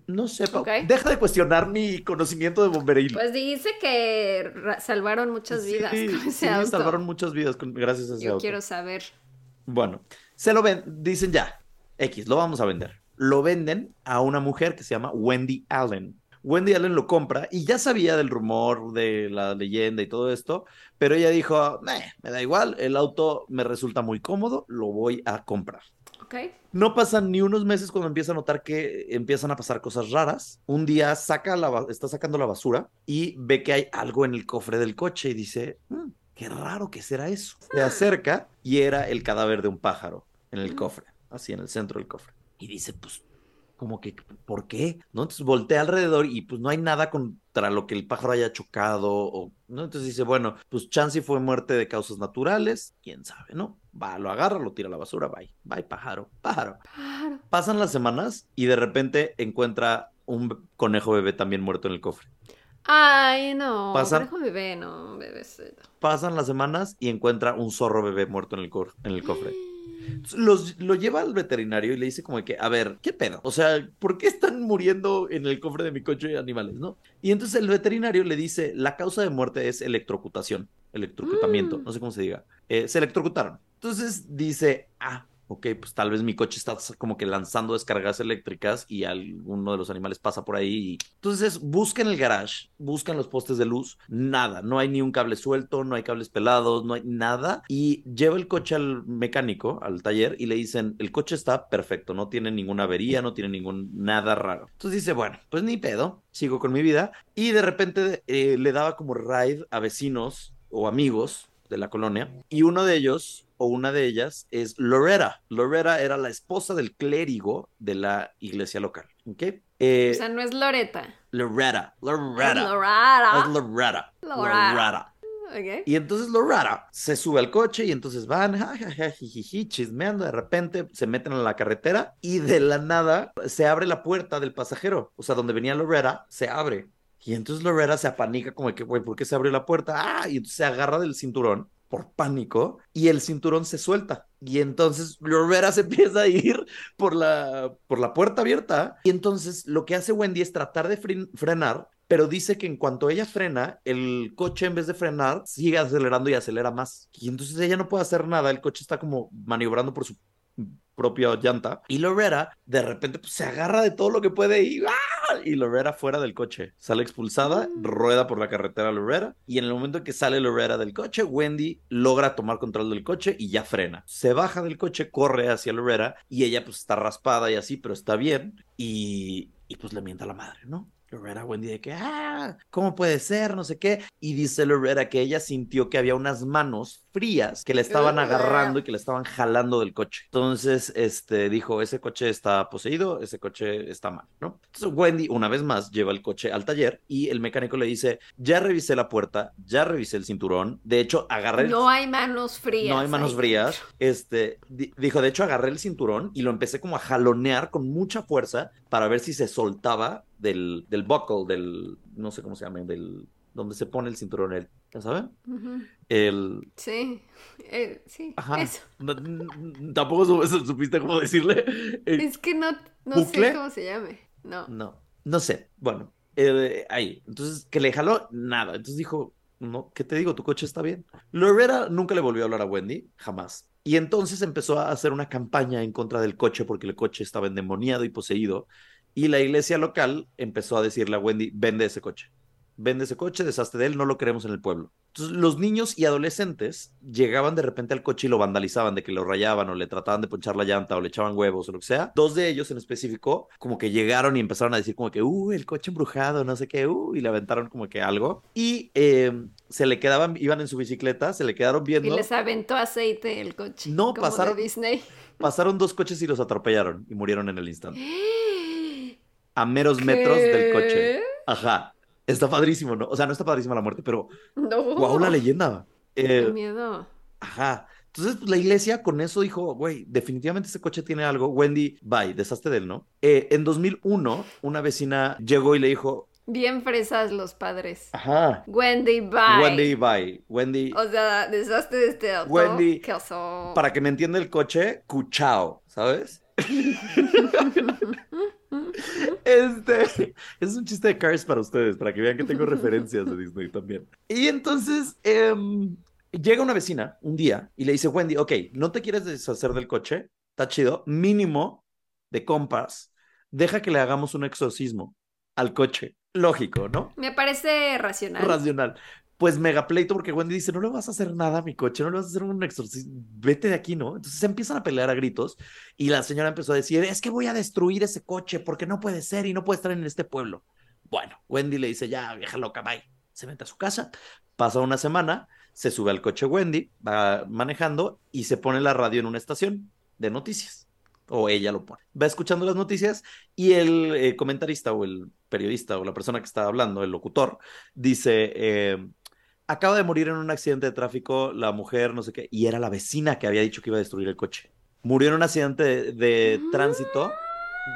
No sé, Pau, Ok. deja de cuestionar mi conocimiento de bomberil. Pues dice que salvaron muchas Sí, vidas con ese sí, auto. salvaron muchas vidas con- gracias a ese Yo auto. quiero saber. Bueno, se lo ven, dicen ya, X, lo vamos a vender. Lo venden a una mujer que se llama Wendy Allen. Wendy Allen lo compra y ya sabía del rumor, de la leyenda y todo esto, pero ella dijo, "Meh, me da igual, el auto me resulta muy cómodo, lo voy a comprar. ¿Ok? No pasan ni unos meses cuando empieza a notar que empiezan a pasar cosas raras. Un día saca la, está sacando la basura y ve que hay algo en el cofre del coche y dice, "Mm, qué raro que será eso. Se acerca y era el cadáver de un pájaro en el cofre, así en el centro del cofre. Y dice, pues, como que, ¿por qué? ¿No? Entonces voltea alrededor y pues no hay nada contra lo que el pájaro haya chocado, o, ¿no? Entonces dice, bueno, pues Chansey fue muerte de causas naturales, quién sabe, ¿no? Va, lo agarra, lo tira a la basura, bye, bye, pájaro, pájaro. Claro. Pasan las semanas y de repente encuentra un conejo bebé también muerto en el cofre. Ay, no. Pasan- Conejo bebé, no, bebecito. Pasan las semanas y encuentra un zorro bebé muerto en el, en el cofre. Los, lo lleva al veterinario y le dice como que, a ver, ¿qué pedo? O sea, ¿por qué están muriendo en el cofre de mi coche animales, no? Y entonces el veterinario le dice, la causa de muerte es electrocutación, electrocutamiento, Mm. no sé cómo se diga. Eh, se electrocutaron. Entonces dice, ah, ok, pues tal vez mi coche está como que lanzando descargas eléctricas y alguno de los animales pasa por ahí. y- Entonces buscan el garage, buscan los postes de luz, nada, no hay ni un cable suelto, no hay cables pelados, no hay nada. Y lleva el coche al mecánico, al taller, y le dicen, el coche está perfecto, no tiene ninguna avería, no tiene ningún nada raro. Entonces dice, bueno, pues ni pedo, sigo con mi vida. Y de repente eh, le daba como ride a vecinos o amigos de la colonia. Y uno de ellos o una de ellas es Loretta. Loretta era la esposa del clérigo de la iglesia local. ¿Ok? Eh, O sea, no es. Loretta. Loretta. Lorata. Es Loretta. Loretta. Loretta. Ok. Y entonces Loretta se sube al coche y entonces van ja, ja, ja, jijiji, chismeando. De repente se meten a la carretera y de la nada se abre la puerta del pasajero. O sea, donde venía Loretta, se abre. Y entonces Loretta se apanica como que, güey, ¿por qué se abrió la puerta? Ah, y entonces se agarra del cinturón por pánico y el cinturón se suelta. Y entonces Loretta se empieza a ir por la, por la puerta abierta. Y entonces lo que hace Wendy es tratar de fren- frenar, pero dice que en cuanto ella frena, el coche en vez de frenar sigue acelerando y acelera más. Y entonces ella no puede hacer nada, el coche está como maniobrando por su propia llanta. Y Loretta de repente pues, se agarra de todo lo que puede y ¡ah! Y Loretta fuera del coche. Sale expulsada, Mm. rueda por la carretera Loretta. Y en el momento en que sale Loretta del coche, Wendy logra tomar control del coche y ya frena. Se baja del coche, corre hacia Loretta y ella pues está raspada y así, pero está bien. Y, y pues le mienta a la madre, ¿no? Loretta Wendy de que, ah, ¿cómo puede ser? No sé qué. Y dice Loretta que ella sintió que había unas manos frías que le estaban agarrando y que le estaban jalando del coche. Entonces, este, dijo, ese coche está poseído, ese coche está mal, ¿no? Entonces Wendy, una vez más, lleva el coche al taller y el mecánico le dice, ya revisé la puerta, ya revisé el cinturón, de hecho, agarré... No hay manos frías. No hay manos ahí. frías. Este, di- dijo, de hecho, agarré el cinturón y lo empecé como a jalonear con mucha fuerza para ver si se soltaba del, del buckle, del, no sé cómo se llama, del, donde se pone el cinturón, el, ¿ya saben? El, Sí, eh, sí, ajá. eso. Tampoco su- supiste cómo decirle. Eh, Es que no, no ¿Bucle? sé cómo se llame. No. No, no sé. Bueno, eh, ahí. Entonces, que le jaló nada. Entonces dijo, no, ¿qué te digo? Tu coche está bien. Loretta nunca le volvió a hablar a Wendy, jamás. Y entonces empezó a hacer una campaña en contra del coche porque el coche estaba endemoniado y poseído. Y la iglesia local empezó a decirle a Wendy, vende ese coche. Vende ese coche, deshazte de él, no lo queremos en el pueblo. Entonces, los niños y adolescentes llegaban de repente al coche y lo vandalizaban, de que lo rayaban o le trataban de ponchar la llanta o le echaban huevos o lo que sea. Dos de ellos en específico, como que llegaron y empezaron a decir como que, uh, el coche embrujado, no sé qué, uh, y le aventaron como que algo. Y eh, se le quedaban, iban en su bicicleta, se le quedaron Y viendo. les aventó aceite el coche. No, como pasaron- de Disney. Pasaron dos coches y los atropellaron y murieron en el instante. A meros metros del coche. Ajá. Está padrísimo, ¿no? O sea, no está padrísima la muerte, pero No. wow, la leyenda. Qué Eh, miedo. Ajá. Entonces, pues, la iglesia con eso dijo, güey, definitivamente ese coche tiene algo. Wendy, bye, deshazte de él, ¿no? Eh, en 2001, una vecina llegó y le dijo, Bien fresas los padres. ajá, Wendy, bye. Wendy, bye. Wendy, O sea, deshazte de este auto. Wendy, ¿Qué oso? para que me entienda el coche, cuchao, ¿sabes? Este es un chiste de Cars para ustedes, para que vean que tengo referencias de Disney también. Y entonces em, llega una vecina un día y le dice, Wendy, ok, no te quieres deshacer del coche, está chido, mínimo de compas, deja que le hagamos un exorcismo al coche. Lógico, ¿no? Me parece racional. Racional. Pues mega pleito porque Wendy dice, no le vas a hacer nada a mi coche, no le vas a hacer un exorcismo, vete de aquí, ¿no? Entonces se empiezan a pelear a gritos y la señora empezó a decir, es que voy a destruir ese coche porque no puede ser y no puede estar en este pueblo. Bueno, Wendy le dice, ya, vieja loca, bye. Se mete a su casa, pasa una semana, se sube al coche Wendy, va manejando y se pone la radio en una estación de noticias. O ella lo pone. Va escuchando las noticias y el eh, comentarista o el periodista o la persona que está hablando, el locutor, dice, eh, acaba de morir en un accidente de tráfico la mujer, no sé qué, y era la vecina que había dicho que iba a destruir el coche. Murió en un accidente de, de tránsito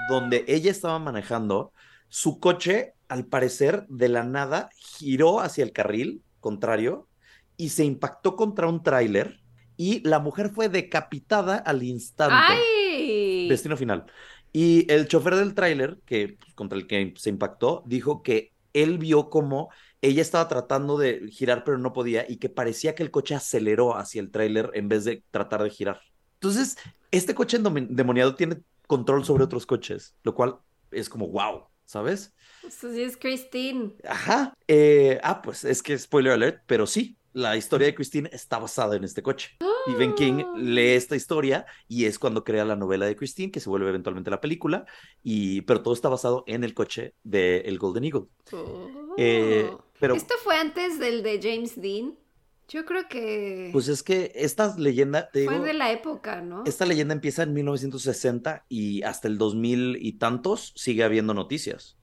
donde ella estaba manejando, su coche, al parecer, de la nada, giró hacia el carril contrario y se impactó contra un tráiler y la mujer fue decapitada al instante. ¡Ay! Destino final. Y el chofer del tráiler, que pues, contra el que se impactó, dijo que él vio como ella estaba tratando de girar, pero no podía, y que parecía que el coche aceleró hacia el tráiler en vez de tratar de girar. Entonces, este coche endemoniado tiene control sobre otros coches, lo cual es como wow, ¿sabes? Eso sí es Christine. Ajá. Eh, ah, pues es que spoiler alert, pero sí, la historia de Christine está basada en este coche. Stephen King lee esta historia y es cuando crea la novela de Christine, que se vuelve eventualmente la película, y, pero todo está basado en el coche del el Golden Eagle. Oh. Eh, pero ¿Esto fue antes del de James Dean? Yo creo que pues es que esta leyenda, te fue digo, de la época, ¿no? esta leyenda empieza en 1960 y hasta el 2000 y tantos sigue habiendo noticias.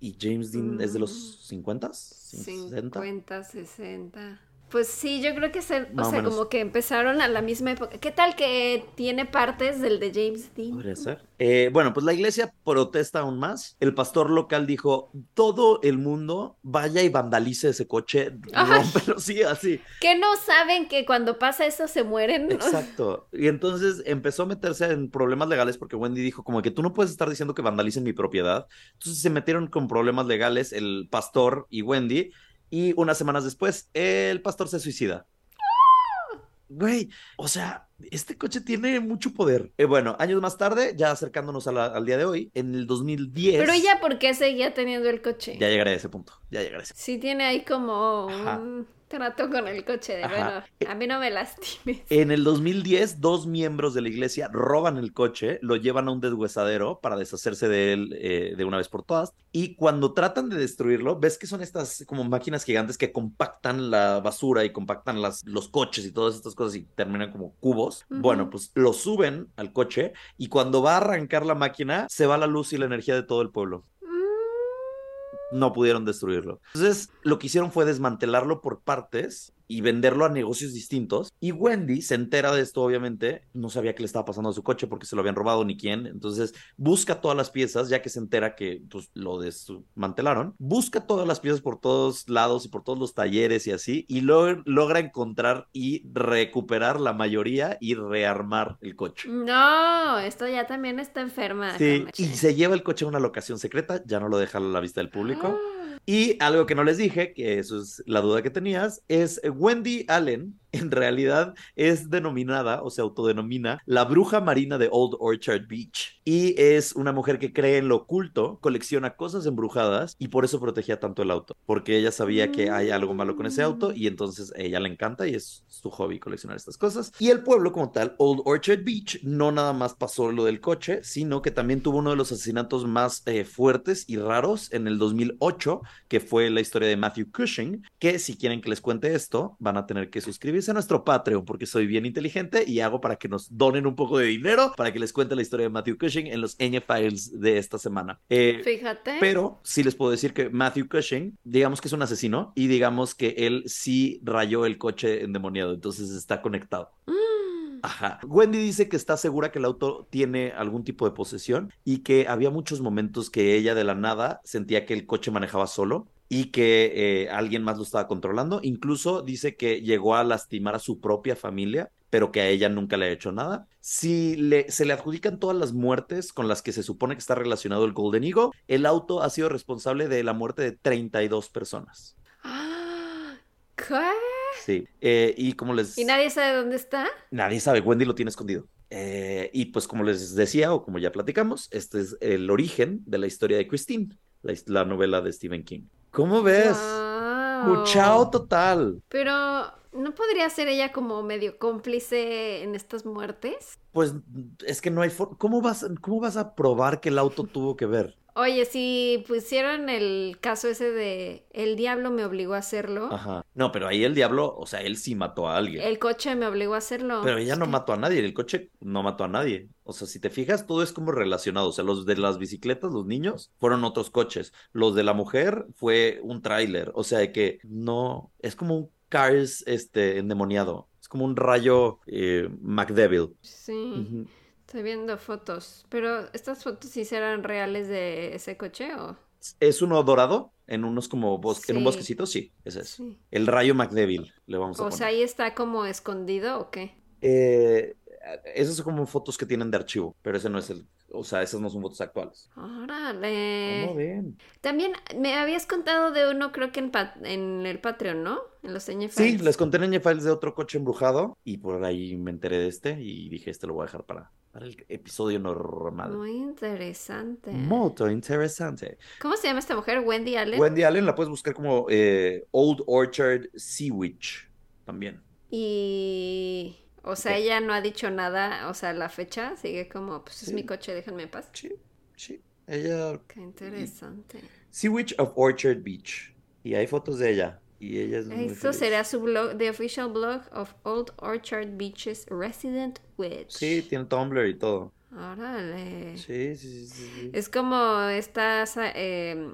Y James Dean es de los 50, 60. 50, 60. Pues sí, yo creo que se, o sea, menos. como que empezaron a la misma época. ¿Qué tal que tiene partes del de James Dean? Podría ser. Eh, bueno, pues la iglesia protesta aún más. El pastor local dijo, todo el mundo vaya y vandalice ese coche, Ay. rómpelo, sí, así. ¿Que no saben que cuando pasa eso se mueren? Exacto. Y entonces empezó a meterse en problemas legales porque Wendy dijo como que tú no puedes estar diciendo que vandalicen mi propiedad. Entonces se metieron con problemas legales el pastor y Wendy y unas semanas después el pastor se suicida. Güey, o sea, este coche tiene mucho poder. Eh, bueno, años más tarde, ya acercándonos a la- al día de hoy, en el 2010. Pero ella, ¿por qué seguía teniendo el coche? Ya llegaré a ese punto, ya llegaré a ese Sí tiene ahí como un trato con el coche de, Ajá. bueno, a mí no me lastimes. En el 2010, dos miembros de la iglesia roban el coche, lo llevan a un deshuesadero para deshacerse de él eh, de una vez por todas. Y cuando tratan de destruirlo, ves que son estas como máquinas gigantes que compactan la basura y compactan las, los coches y todas estas cosas y terminan como cubos. Bueno, pues lo suben al coche y cuando va a arrancar la máquina, se va la luz y la energía de todo el pueblo. No pudieron destruirlo. Entonces, lo que hicieron fue desmantelarlo por partes y venderlo a negocios distintos. Y Wendy se entera de esto, obviamente, no sabía qué le estaba pasando a su coche porque se lo habían robado ni quién. Entonces, busca todas las piezas, ya que se entera que pues, lo desmantelaron. Busca todas las piezas por todos lados y por todos los talleres y así, y lo- logra encontrar y recuperar la mayoría y rearmar el coche. No, esto ya también está enferma. Sí, y se lleva el coche a una locación secreta, ya no lo deja a la vista del público. Ah. Y algo que no les dije, que eso es la duda que tenías, es Wendy Allen en realidad es denominada o se autodenomina la bruja marina de Old Orchard Beach. Y es una mujer que cree en lo oculto, colecciona cosas embrujadas y por eso protegía tanto el auto, porque ella sabía que hay algo malo con ese auto y entonces ella le encanta y es su hobby coleccionar estas cosas. Y el pueblo como tal, Old Orchard Beach, no nada más pasó lo del coche, sino que también tuvo uno de los asesinatos más eh, fuertes y raros en el 2008 que fue la historia de Matthew Cushing, que si quieren que les cuente esto, van a tener que suscribirse a nuestro Patreon, porque soy bien inteligente y hago para que nos donen un poco de dinero para que les cuente la historia de Matthew Cushing en los Ñ Files de esta semana. Eh, Fíjate. pero sí les puedo decir que Matthew Cushing, digamos que es un asesino y digamos que él sí rayó el coche endemoniado, entonces está conectado. Mm. Ajá. Wendy dice que está segura que el auto tiene algún tipo de posesión y que había muchos momentos que ella de la nada sentía que el coche manejaba solo y que eh, alguien más lo estaba controlando. Incluso dice que llegó a lastimar a su propia familia, pero que a ella nunca le ha hecho nada. Si le, se le adjudican todas las muertes con las que se supone que está relacionado el Golden Eagle, el auto ha sido responsable de la muerte de 32 personas. Ah, ¿Qué? Sí. Eh, y como les... ¿Y nadie sabe dónde está? Nadie sabe, Wendy lo tiene escondido. Eh, y pues como les decía, o como ya platicamos, este es el origen de la historia de Christine, la novela de Stephen King. ¿Cómo ves? Guau. Cuchao total. Pero, ¿no podría ser ella como medio cómplice en estas muertes? Pues es que no hay forma. ¿Cómo vas, ¿Cómo vas a probar que el auto tuvo que ver? Oye, si pusieron el caso ese de el diablo me obligó a hacerlo, Ajá. No, pero ahí el diablo, o sea, él sí mató a alguien. el coche me obligó a hacerlo. Pero ella no mató a nadie, el coche no mató a nadie. O sea, si te fijas, todo es como relacionado. O sea, los de las bicicletas, los niños, fueron otros coches. Los de la mujer fue un tráiler. O sea, que no, es como un Cars este, endemoniado. Es como un rayo eh, McDevil. Sí, Ujú. Estoy viendo fotos. Pero, ¿estas fotos sí serán reales de ese coche o...? Es uno dorado en unos como bosque, en un bosquecito, sí, ese es. Sí. El rayo McDevil, le vamos a O poner. sea, ahí está como escondido o qué? Eh, esas son como fotos que tienen de archivo, pero ese no es el, o sea, esas no son fotos actuales. Órale. ¿Cómo ven? También me habías contado de uno, creo que en, el Patreon, ¿no? En los NFS. Sí, les conté en Files de otro coche embrujado y por ahí me enteré de este y dije, este lo voy a dejar para, para el episodio normal. Muy interesante. Muy interesante. ¿Cómo se llama esta mujer? Wendy Allen. Wendy Allen la puedes buscar como eh, Old Orchard Sea Witch también. Y... O sea, ella no ha dicho nada, o sea, la fecha sigue como, pues es Sí. mi coche, déjenme en paz. Sí, sí. Ella, Qué interesante. Sea Witch of Orchard Beach. Y hay fotos de ella. Y ella es muy Esto feliz. será su blog, the official blog of Old Orchard Beaches Resident Witch. Sí, tiene Tumblr y todo. Órale. Sí, sí, sí, sí. Es como esta eh,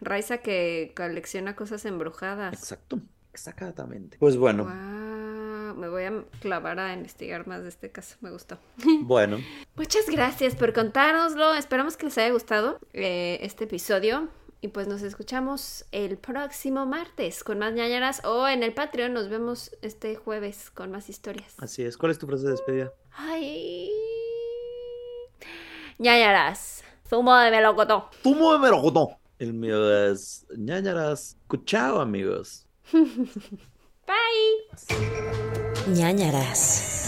Raiza que colecciona cosas embrujadas. Exacto, exactamente. Pues bueno, Guau, me voy a clavar a investigar más de este caso, me gustó. bueno. Muchas gracias por contárnoslo, esperamos que les haya gustado eh, este episodio y pues nos escuchamos el próximo martes con más ñañaras o en el Patreon nos vemos este jueves con más historias. Así es. ¿Cuál es tu frase de despedida? Ay. ñañaras, zumo de melocotón. Tumo de melocotón. El mío es ñañaras. Chao, amigos. Bye. ñañaras.